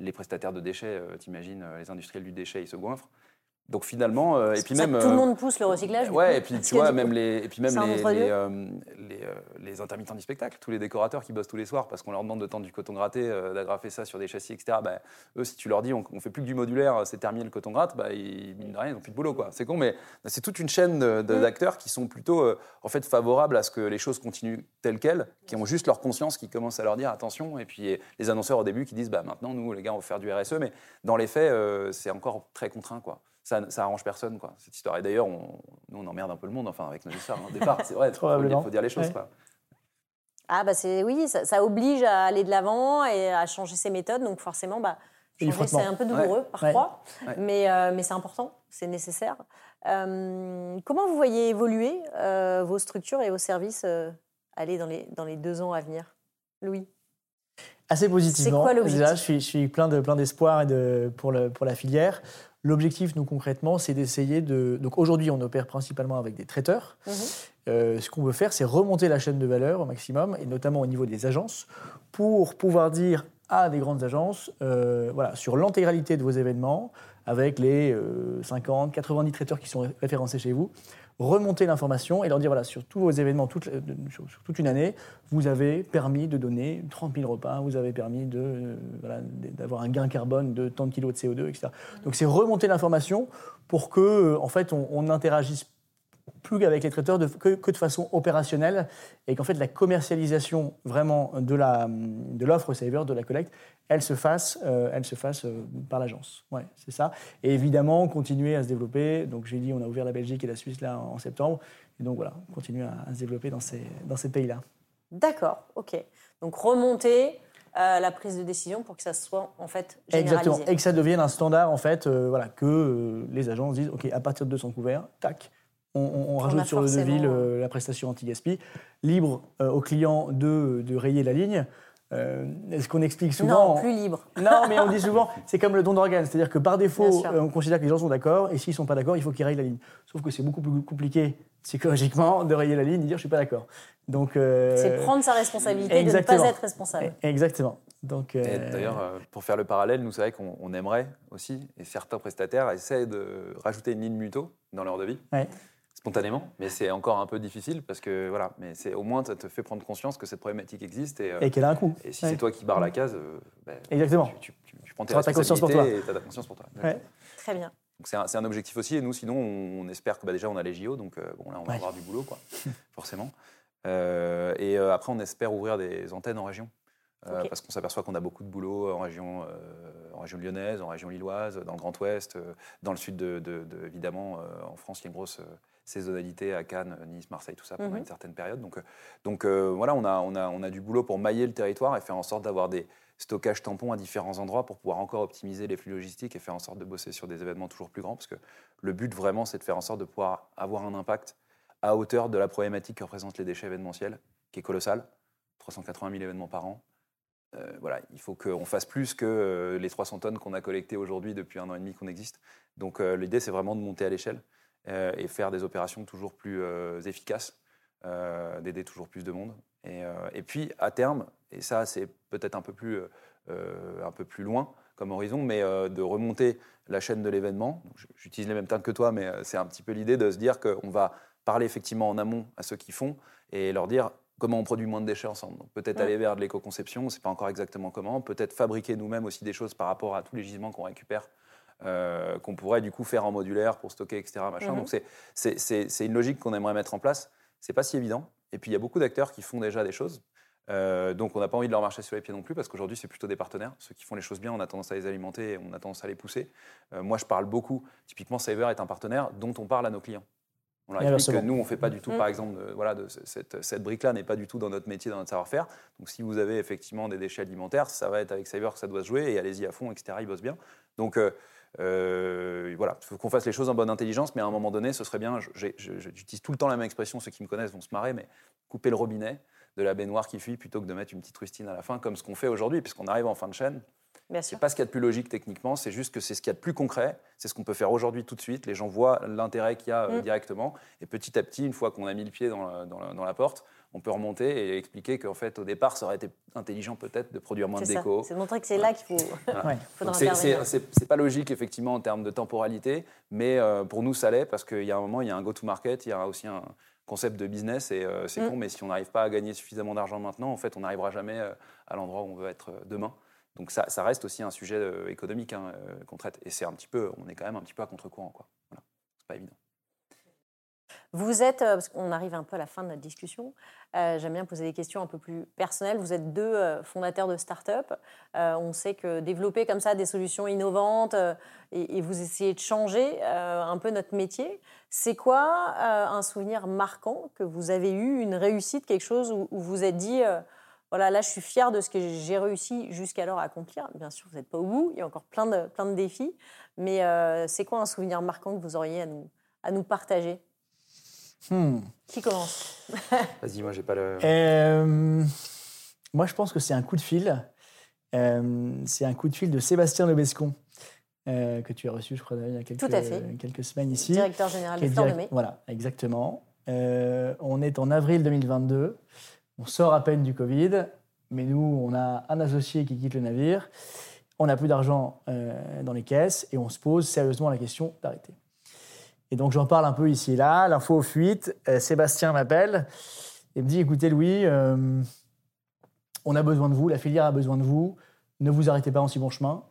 Speaker 3: les prestataires de déchets, euh, t'imagines, euh, les industriels du déchet, ils se goinfrent. Donc finalement, euh, et puis même
Speaker 1: tout le monde pousse le recyclage.
Speaker 3: Ouais, et puis tu vois même les, et puis même les, les, intermittents du spectacle, tous les décorateurs qui bossent tous les soirs parce qu'on leur demande de tendre du coton gratté, d'agrafer ça sur des châssis, etc. Bah, eux, si tu leur dis on, on fait plus que du modulaire, c'est terminé le coton gratte, bah, ils, mine rien, ils n'ont plus de boulot quoi. C'est con, mais c'est toute une chaîne mm. d'acteurs qui sont plutôt en fait favorables à ce que les choses continuent telles quelles, qui ont juste leur conscience, qui commencent à leur dire attention, et puis les annonceurs au début qui disent bah maintenant nous les gars on va faire du RSE, mais dans les faits c'est encore très contraint quoi ça, ça arrange personne, quoi, cette histoire. Et d'ailleurs, on, nous, on emmerde un peu le monde, enfin, avec nos histoires. Hein. Au départ, c'est vrai, <laughs> il faut, dire les choses, quoi.
Speaker 1: Ah, bah, c'est, oui, ça, oblige à aller de l'avant et à changer ses méthodes. Donc, forcément, bah, c'est un peu douloureux parfois, mais, euh, mais c'est important, c'est nécessaire. Euh, comment vous voyez évoluer euh, vos structures et vos services aller dans les, dans les deux ans à venir? Louis?
Speaker 2: Assez positivement. C'est quoi je suis, je suis plein, de, plein d'espoir pour, le, pour la filière. L'objectif, nous, concrètement, c'est d'essayer de... Donc aujourd'hui, on opère principalement avec des traiteurs. Mhm. Euh, ce qu'on veut faire, c'est remonter la chaîne de valeur au maximum, et notamment au niveau des agences, pour pouvoir dire à des grandes agences euh, sur l'intégralité de vos événements, avec les 50, 90 traiteurs qui sont référencés chez vous, remonter l'information et leur dire sur tous vos événements, toute, sur, toute une année, vous avez permis de donner 30 000 repas, vous avez permis de, voilà, d'avoir un gain carbone de tant de kilos de CO2, etc. Donc c'est remonter l'information pour que, en fait, on, on interagisse plus qu'avec les traiteurs que, de façon opérationnelle et qu'en fait la commercialisation vraiment de, la, de l'offre Saver, de la collecte, elle se fasse, euh, elle se fasse euh, par l'agence. Ouais, c'est ça. Et évidemment, continuer à se développer. Donc j'ai dit, on a ouvert la Belgique et la Suisse là en, septembre. Et donc voilà, continuer à, se développer dans ces, dans ces pays-là.
Speaker 1: D'accord, ok. Donc remonter euh, la prise de décision pour que ça soit en fait généralisé.
Speaker 2: Exactement, et que ça devienne un standard en fait, voilà, que les agences disent, ok, à partir de 200 couverts, tac, on, rajoute sur le devis la prestation anti-gaspi, libre euh, au client de, de, rayer la ligne. Euh, ce qu'on explique souvent.
Speaker 1: Non, plus libre. <laughs>
Speaker 2: Non, mais on dit souvent, c'est comme le don d'organes. C'est-à-dire que par défaut, euh, on considère que les gens sont d'accord, et s'ils ne sont pas d'accord, il faut qu'ils rayent la ligne. Sauf que c'est beaucoup plus compliqué psychologiquement de rayer la ligne et dire je ne suis pas d'accord.
Speaker 1: Donc, c'est prendre sa responsabilité de ne pas être responsable.
Speaker 2: Exactement. Donc,
Speaker 3: D'ailleurs, pour faire le parallèle, nous, c'est vrai qu'on aimerait aussi, et certains prestataires essaient de rajouter une ligne muto dans leur devis. Ouais spontanément, mais c'est encore un peu difficile parce que voilà, mais c'est au moins ça te fait prendre conscience que cette problématique existe et,
Speaker 2: euh, qu'elle a un coût.
Speaker 3: Et si c'est toi qui barres la case, euh,
Speaker 2: ben, exactement,
Speaker 3: tu, prends tes responsabilités conscience pour toi. et tu as ta conscience pour toi.
Speaker 1: Très bien.
Speaker 3: Donc c'est un, un, objectif aussi et nous sinon on, espère que bah, déjà on a les JO donc euh, bon là on va avoir du boulot quoi, <laughs> forcément. et après on espère ouvrir des antennes en région. parce qu'on s'aperçoit qu'on a beaucoup de boulot en région, en région lyonnaise, en région lilloise, dans le Grand Ouest, dans le sud de, de évidemment en France il y a une grosse saisonnalité à Cannes, Nice, Marseille, tout ça pendant mhm. une certaine période. Donc, euh, donc euh, voilà, on a, on, a, on a du boulot pour mailler le territoire et faire en sorte d'avoir des stockages tampons à différents endroits pour pouvoir encore optimiser les flux logistiques et faire en sorte de bosser sur des événements toujours plus grands. Parce que le but vraiment, c'est de faire en sorte de pouvoir avoir un impact à hauteur de la problématique que représentent les déchets événementiels, qui est colossale. 380 000 événements par an. Euh, voilà, il faut qu'on fasse plus que les 300 tonnes qu'on a collectées aujourd'hui depuis un an et demi qu'on existe. Donc l'idée, c'est vraiment de monter à l'échelle. Euh, et faire des opérations toujours plus euh, efficaces, euh, d'aider toujours plus de monde. Et, puis, à terme, et ça, c'est peut-être un, peu plus, un peu plus loin comme horizon, mais de remonter la chaîne de l'événement. J'utilise les mêmes termes que toi, mais c'est un petit peu l'idée de se dire qu'on va parler effectivement en amont à ceux qui font et leur dire comment on produit moins de déchets ensemble. Peut-être aller vers de l'éco-conception, on ne sait pas encore exactement comment. Peut-être fabriquer nous-mêmes aussi des choses par rapport à tous les gisements qu'on récupère euh, qu'on pourrait du coup faire en modulaire pour stocker, etc. Machin. Mhm. Donc c'est une logique qu'on aimerait mettre en place. C'est pas si évident. Et puis il y a beaucoup d'acteurs qui font déjà des choses. Euh, donc on n'a pas envie de leur marcher sur les pieds non plus parce qu'aujourd'hui c'est plutôt des partenaires. Ceux qui font les choses bien, on a tendance à les alimenter et on a tendance à les pousser. Euh, moi je parle beaucoup. Typiquement Saver est un partenaire dont on parle à nos clients. On leur explique que nous, on ne fait pas du tout, mm. par exemple, voilà, de cette, cette brique-là n'est pas du tout dans notre métier, dans notre savoir-faire. Donc, si vous avez effectivement des déchets alimentaires, ça va être avec Saver que ça doit se jouer et allez-y à fond, etc. Ils bossent bien. Donc, euh, voilà, il faut qu'on fasse les choses en bonne intelligence, mais à un moment donné, ce serait bien, j'utilise tout le temps la même expression, ceux qui me connaissent vont se marrer, mais couper le robinet de la baignoire qui fuit plutôt que de mettre une petite rustine à la fin, comme ce qu'on fait aujourd'hui, puisqu'on arrive en fin de chaîne. C'est pas ce qu'il y a de plus logique techniquement, c'est juste que c'est ce qu'il y a de plus concret, c'est ce qu'on peut faire aujourd'hui tout de suite. Les gens voient l'intérêt qu'il y a euh, mm. directement, et petit à petit, une fois qu'on a mis le pied dans dans la porte, on peut remonter et expliquer qu'en fait, au départ, ça aurait été intelligent peut-être de produire moins de déco.
Speaker 1: C'est de montrer que c'est là qu'il faut. <laughs>
Speaker 3: C'est pas logique effectivement en termes de temporalité, mais euh, pour nous, ça l'est parce qu'il y a un moment, il y a un go-to-market, il y a aussi un concept de business et euh, c'est mm. con, mais si on n'arrive pas à gagner suffisamment d'argent maintenant, en fait, on n'arrivera jamais à l'endroit où on veut être demain. Donc ça, reste aussi un sujet économique hein, qu'on traite. Et c'est un petit peu, on est quand même un petit peu à contre-courant, quoi. Voilà. C'est pas évident.
Speaker 1: Vous êtes, euh, parce qu'on arrive un peu à la fin de notre discussion, euh, j'aime bien poser des questions un peu plus personnelles. Vous êtes deux euh, fondateurs de start-up. on sait que développer comme ça des solutions innovantes et, vous essayez de changer un peu notre métier, c'est quoi un souvenir marquant que vous avez eu, une réussite, quelque chose où, vous vous êtes dit voilà, là, je suis fière de ce que j'ai réussi jusqu'alors à accomplir. Bien sûr, vous n'êtes pas au bout, il y a encore plein de, plein de défis. Mais c'est quoi un souvenir marquant que vous auriez à nous, à nous partager? Hmm. Qui commence? <laughs>
Speaker 3: Vas-y, moi j'ai pas le.
Speaker 2: Euh, moi je pense que c'est un coup de fil. Euh, c'est un coup de fil de Sébastien Lebescon. Euh, que tu as reçu, je crois, il y a quelques, quelques semaines ici.
Speaker 1: Directeur général de Fleur
Speaker 2: Voilà, exactement. on est en avril 2022. On sort à peine du Covid. mais nous, on a un associé qui quitte le navire, on n'a plus d'argent euh, dans les caisses et on se pose sérieusement la question d'arrêter. Et donc j'en parle un peu ici et là, l'info fuite, euh, Sébastien m'appelle et me dit écoutez Louis, euh, on a besoin de vous, la filière a besoin de vous, ne vous arrêtez pas en si bon chemin,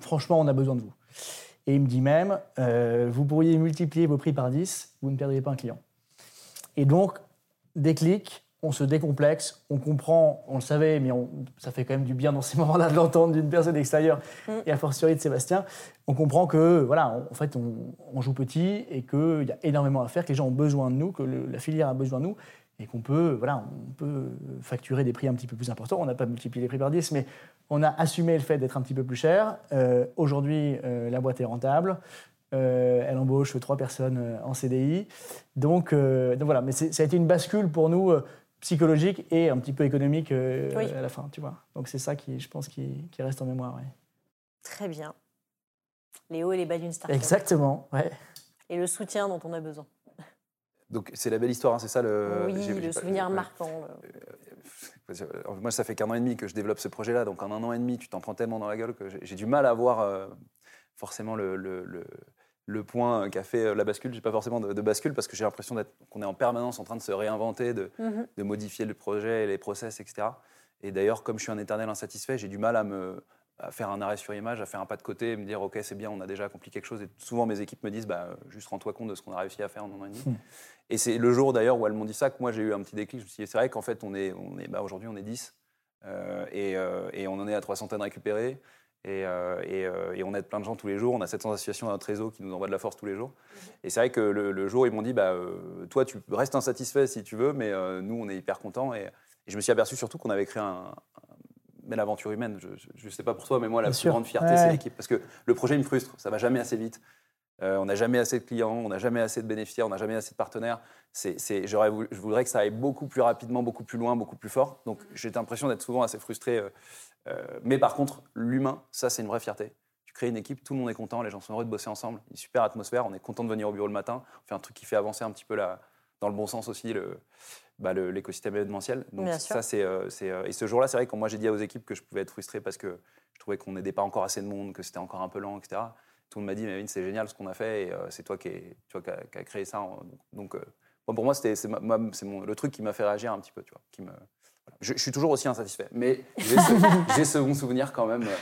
Speaker 2: franchement on a besoin de vous. Et il me dit même, vous pourriez multiplier vos prix par 10, vous ne perdriez pas un client. Et donc, déclic, on se décomplexe, on comprend, on le savait, mais ça fait quand même du bien dans ces <laughs> moments-là de l'entendre d'une personne extérieure mm. et a fortiori de Sébastien. On comprend que, voilà, en fait, on, joue petit et qu'il y a énormément à faire, que les gens ont besoin de nous, que la filière a besoin de nous et qu'on peut, voilà, on peut facturer des prix un petit peu plus importants. On n'a pas multiplié les prix par 10, mais on a assumé le fait d'être un petit peu plus cher. Euh, aujourd'hui, euh, la boîte est rentable. Euh, elle embauche trois personnes en CDI. Donc, donc voilà, mais ça a été une bascule pour nous psychologique et un petit peu économique euh, à la fin, tu vois. Donc c'est ça qui, je pense, qui, reste en mémoire.
Speaker 1: Très bien. Les hauts et les bas d'une start
Speaker 2: Exactement, ouais.
Speaker 1: Et le soutien dont on a besoin.
Speaker 3: Donc c'est la belle histoire, hein, c'est ça le.
Speaker 1: Oui, le souvenir marquant.
Speaker 3: Euh, moi, ça fait qu'un an et demi que je développe ce projet-là, donc en un an et demi, tu t'en prends tellement dans la gueule que j'ai du mal à voir euh, forcément le, le point qu'a fait euh, la bascule. J'ai pas forcément de, bascule parce que j'ai l'impression qu'on est en permanence en train de se réinventer, mhm. de, modifier le projet, les process, etc. Et d'ailleurs, comme je suis un éternel insatisfait, j'ai du mal à me faire un arrêt sur image, à faire un pas de côté et me dire ok c'est bien, on a déjà accompli quelque chose. Et souvent mes équipes me disent bah, juste rends-toi compte de ce qu'on a réussi à faire en un an et demi. Hmm. Et c'est le jour d'ailleurs où elles m'ont dit ça que moi j'ai eu un petit déclic. Je me suis dit c'est vrai qu'en fait on est, on est bah, aujourd'hui on est 10 euh, et, euh, et, on en est à 300 récupérées. Euh, euh, et, on aide plein de gens tous les jours. On a 700 associations dans notre réseau qui nous envoient de la force tous les jours. Mhm. Et c'est vrai que le, jour, ils m'ont dit bah, euh, Toi, tu restes insatisfait si tu veux, mais nous, on est hyper contents. Et, je me suis aperçu surtout qu'on avait créé un, belle aventure humaine. Je ne sais pas pour toi, mais moi, la plus grande fierté, c'est l'équipe. Parce que le projet me frustre, ça va jamais assez vite. on n'a jamais assez de clients, on n'a jamais assez de bénéficiaires, on n'a jamais assez de partenaires. C'est, je voudrais que ça aille beaucoup plus rapidement, beaucoup plus loin, beaucoup plus fort. Donc mhm. j'ai l'impression d'être souvent assez frustré euh, mais par contre, l'humain, ça, c'est une vraie fierté. Tu crées une équipe, tout le monde est content, les gens sont heureux de bosser ensemble, une super atmosphère, on est content de venir au bureau le matin, on fait un truc qui fait avancer un petit peu la, dans le bon sens aussi le, bah, l'écosystème événementiel. Donc ça, c'est, euh, euh, et ce jour-là, c'est vrai que quand moi j'ai dit aux équipes que je pouvais être frustré parce que je trouvais qu'on n'aidait pas encore assez de monde, que c'était encore un peu lent, etc. Tout le monde m'a dit, mais c'est génial ce qu'on a fait et c'est toi qui, as créé ça. Donc, pour moi, c'était, c'est, le truc qui m'a fait réagir un petit peu, tu vois, qui me, je, suis toujours aussi insatisfait, mais <laughs> j'ai ce, bon souvenir quand même, euh,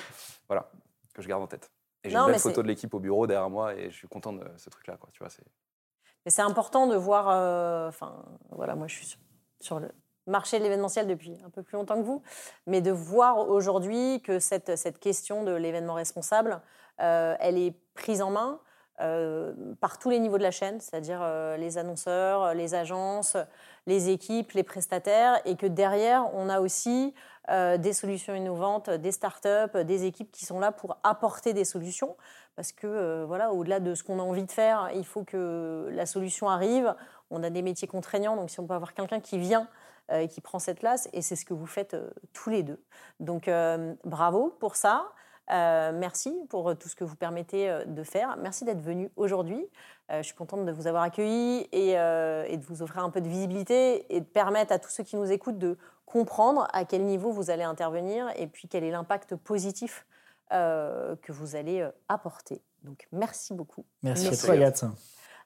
Speaker 3: voilà, que je garde en tête. Et j'ai une belle photo de l'équipe au bureau derrière moi et je suis content de ce truc-là, quoi. Tu vois, c'est.
Speaker 1: Mais c'est important de voir. Euh, enfin, voilà, moi je suis sur, le marché de l'événementiel depuis un peu plus longtemps que vous, mais de voir aujourd'hui que cette, cette question de l'événement responsable, euh, elle est prise en main. Par tous les niveaux de la chaîne, c'est-à-dire les annonceurs, les agences, les équipes, les prestataires, et que derrière, on a aussi euh, des solutions innovantes, des startups, des équipes qui sont là pour apporter des solutions. Parce que, euh, voilà, au-delà de ce qu'on a envie de faire, il faut que la solution arrive. On a des métiers contraignants, donc si on peut avoir quelqu'un qui vient euh, et qui prend cette place, et c'est ce que vous faites tous les deux. Donc, bravo pour ça. Euh, merci pour tout ce que vous permettez euh, de faire. Merci d'être venu aujourd'hui. Euh, je suis contente de vous avoir accueilli et, de vous offrir un peu de visibilité et de permettre à tous ceux qui nous écoutent de comprendre à quel niveau vous allez intervenir et puis quel est l'impact positif que vous allez apporter. Donc merci beaucoup.
Speaker 2: Merci, à toi, Yates.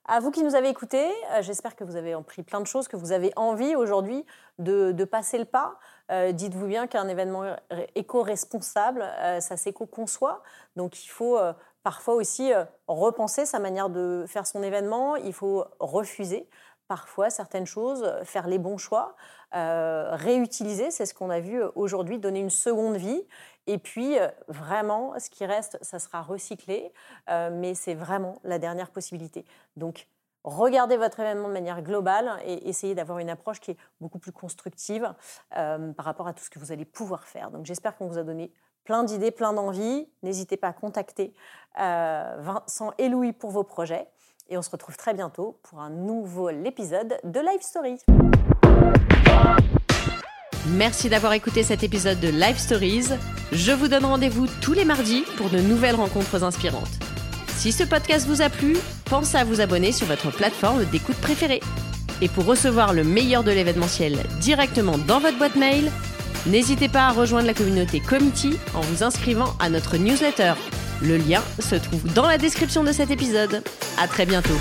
Speaker 1: À vous qui nous avez écoutés, j'espère que vous avez appris plein de choses, que vous avez envie aujourd'hui de, passer le pas. Euh, dites-vous bien qu'un événement éco-responsable, euh, ça s'éco-conçoit. Donc il faut euh, parfois aussi repenser sa manière de faire son événement. Il faut refuser parfois certaines choses, faire les bons choix, réutiliser, c'est ce qu'on a vu aujourd'hui, donner une seconde vie. Et puis, vraiment, ce qui reste, ça sera recyclé, mais c'est vraiment la dernière possibilité. Donc, regardez votre événement de manière globale et essayez d'avoir une approche qui est beaucoup plus constructive euh, par rapport à tout ce que vous allez pouvoir faire. Donc j'espère qu'on vous a donné plein d'idées, plein d'envies. N'hésitez pas à contacter euh, Vincent et Louis pour vos projets. Et on se retrouve très bientôt pour un nouveau épisode de Live Story.
Speaker 4: Merci d'avoir écouté cet épisode de Live Stories. Je vous donne rendez-vous tous les mardis pour de nouvelles rencontres inspirantes. Si ce podcast vous a plu, pensez à vous abonner sur votre plateforme d'écoute préférée.
Speaker 1: Et pour recevoir le meilleur de l'événementiel directement dans votre boîte mail, n'hésitez pas à rejoindre la communauté Committee en vous inscrivant à notre newsletter. Le lien se trouve dans la description de cet épisode. À très bientôt.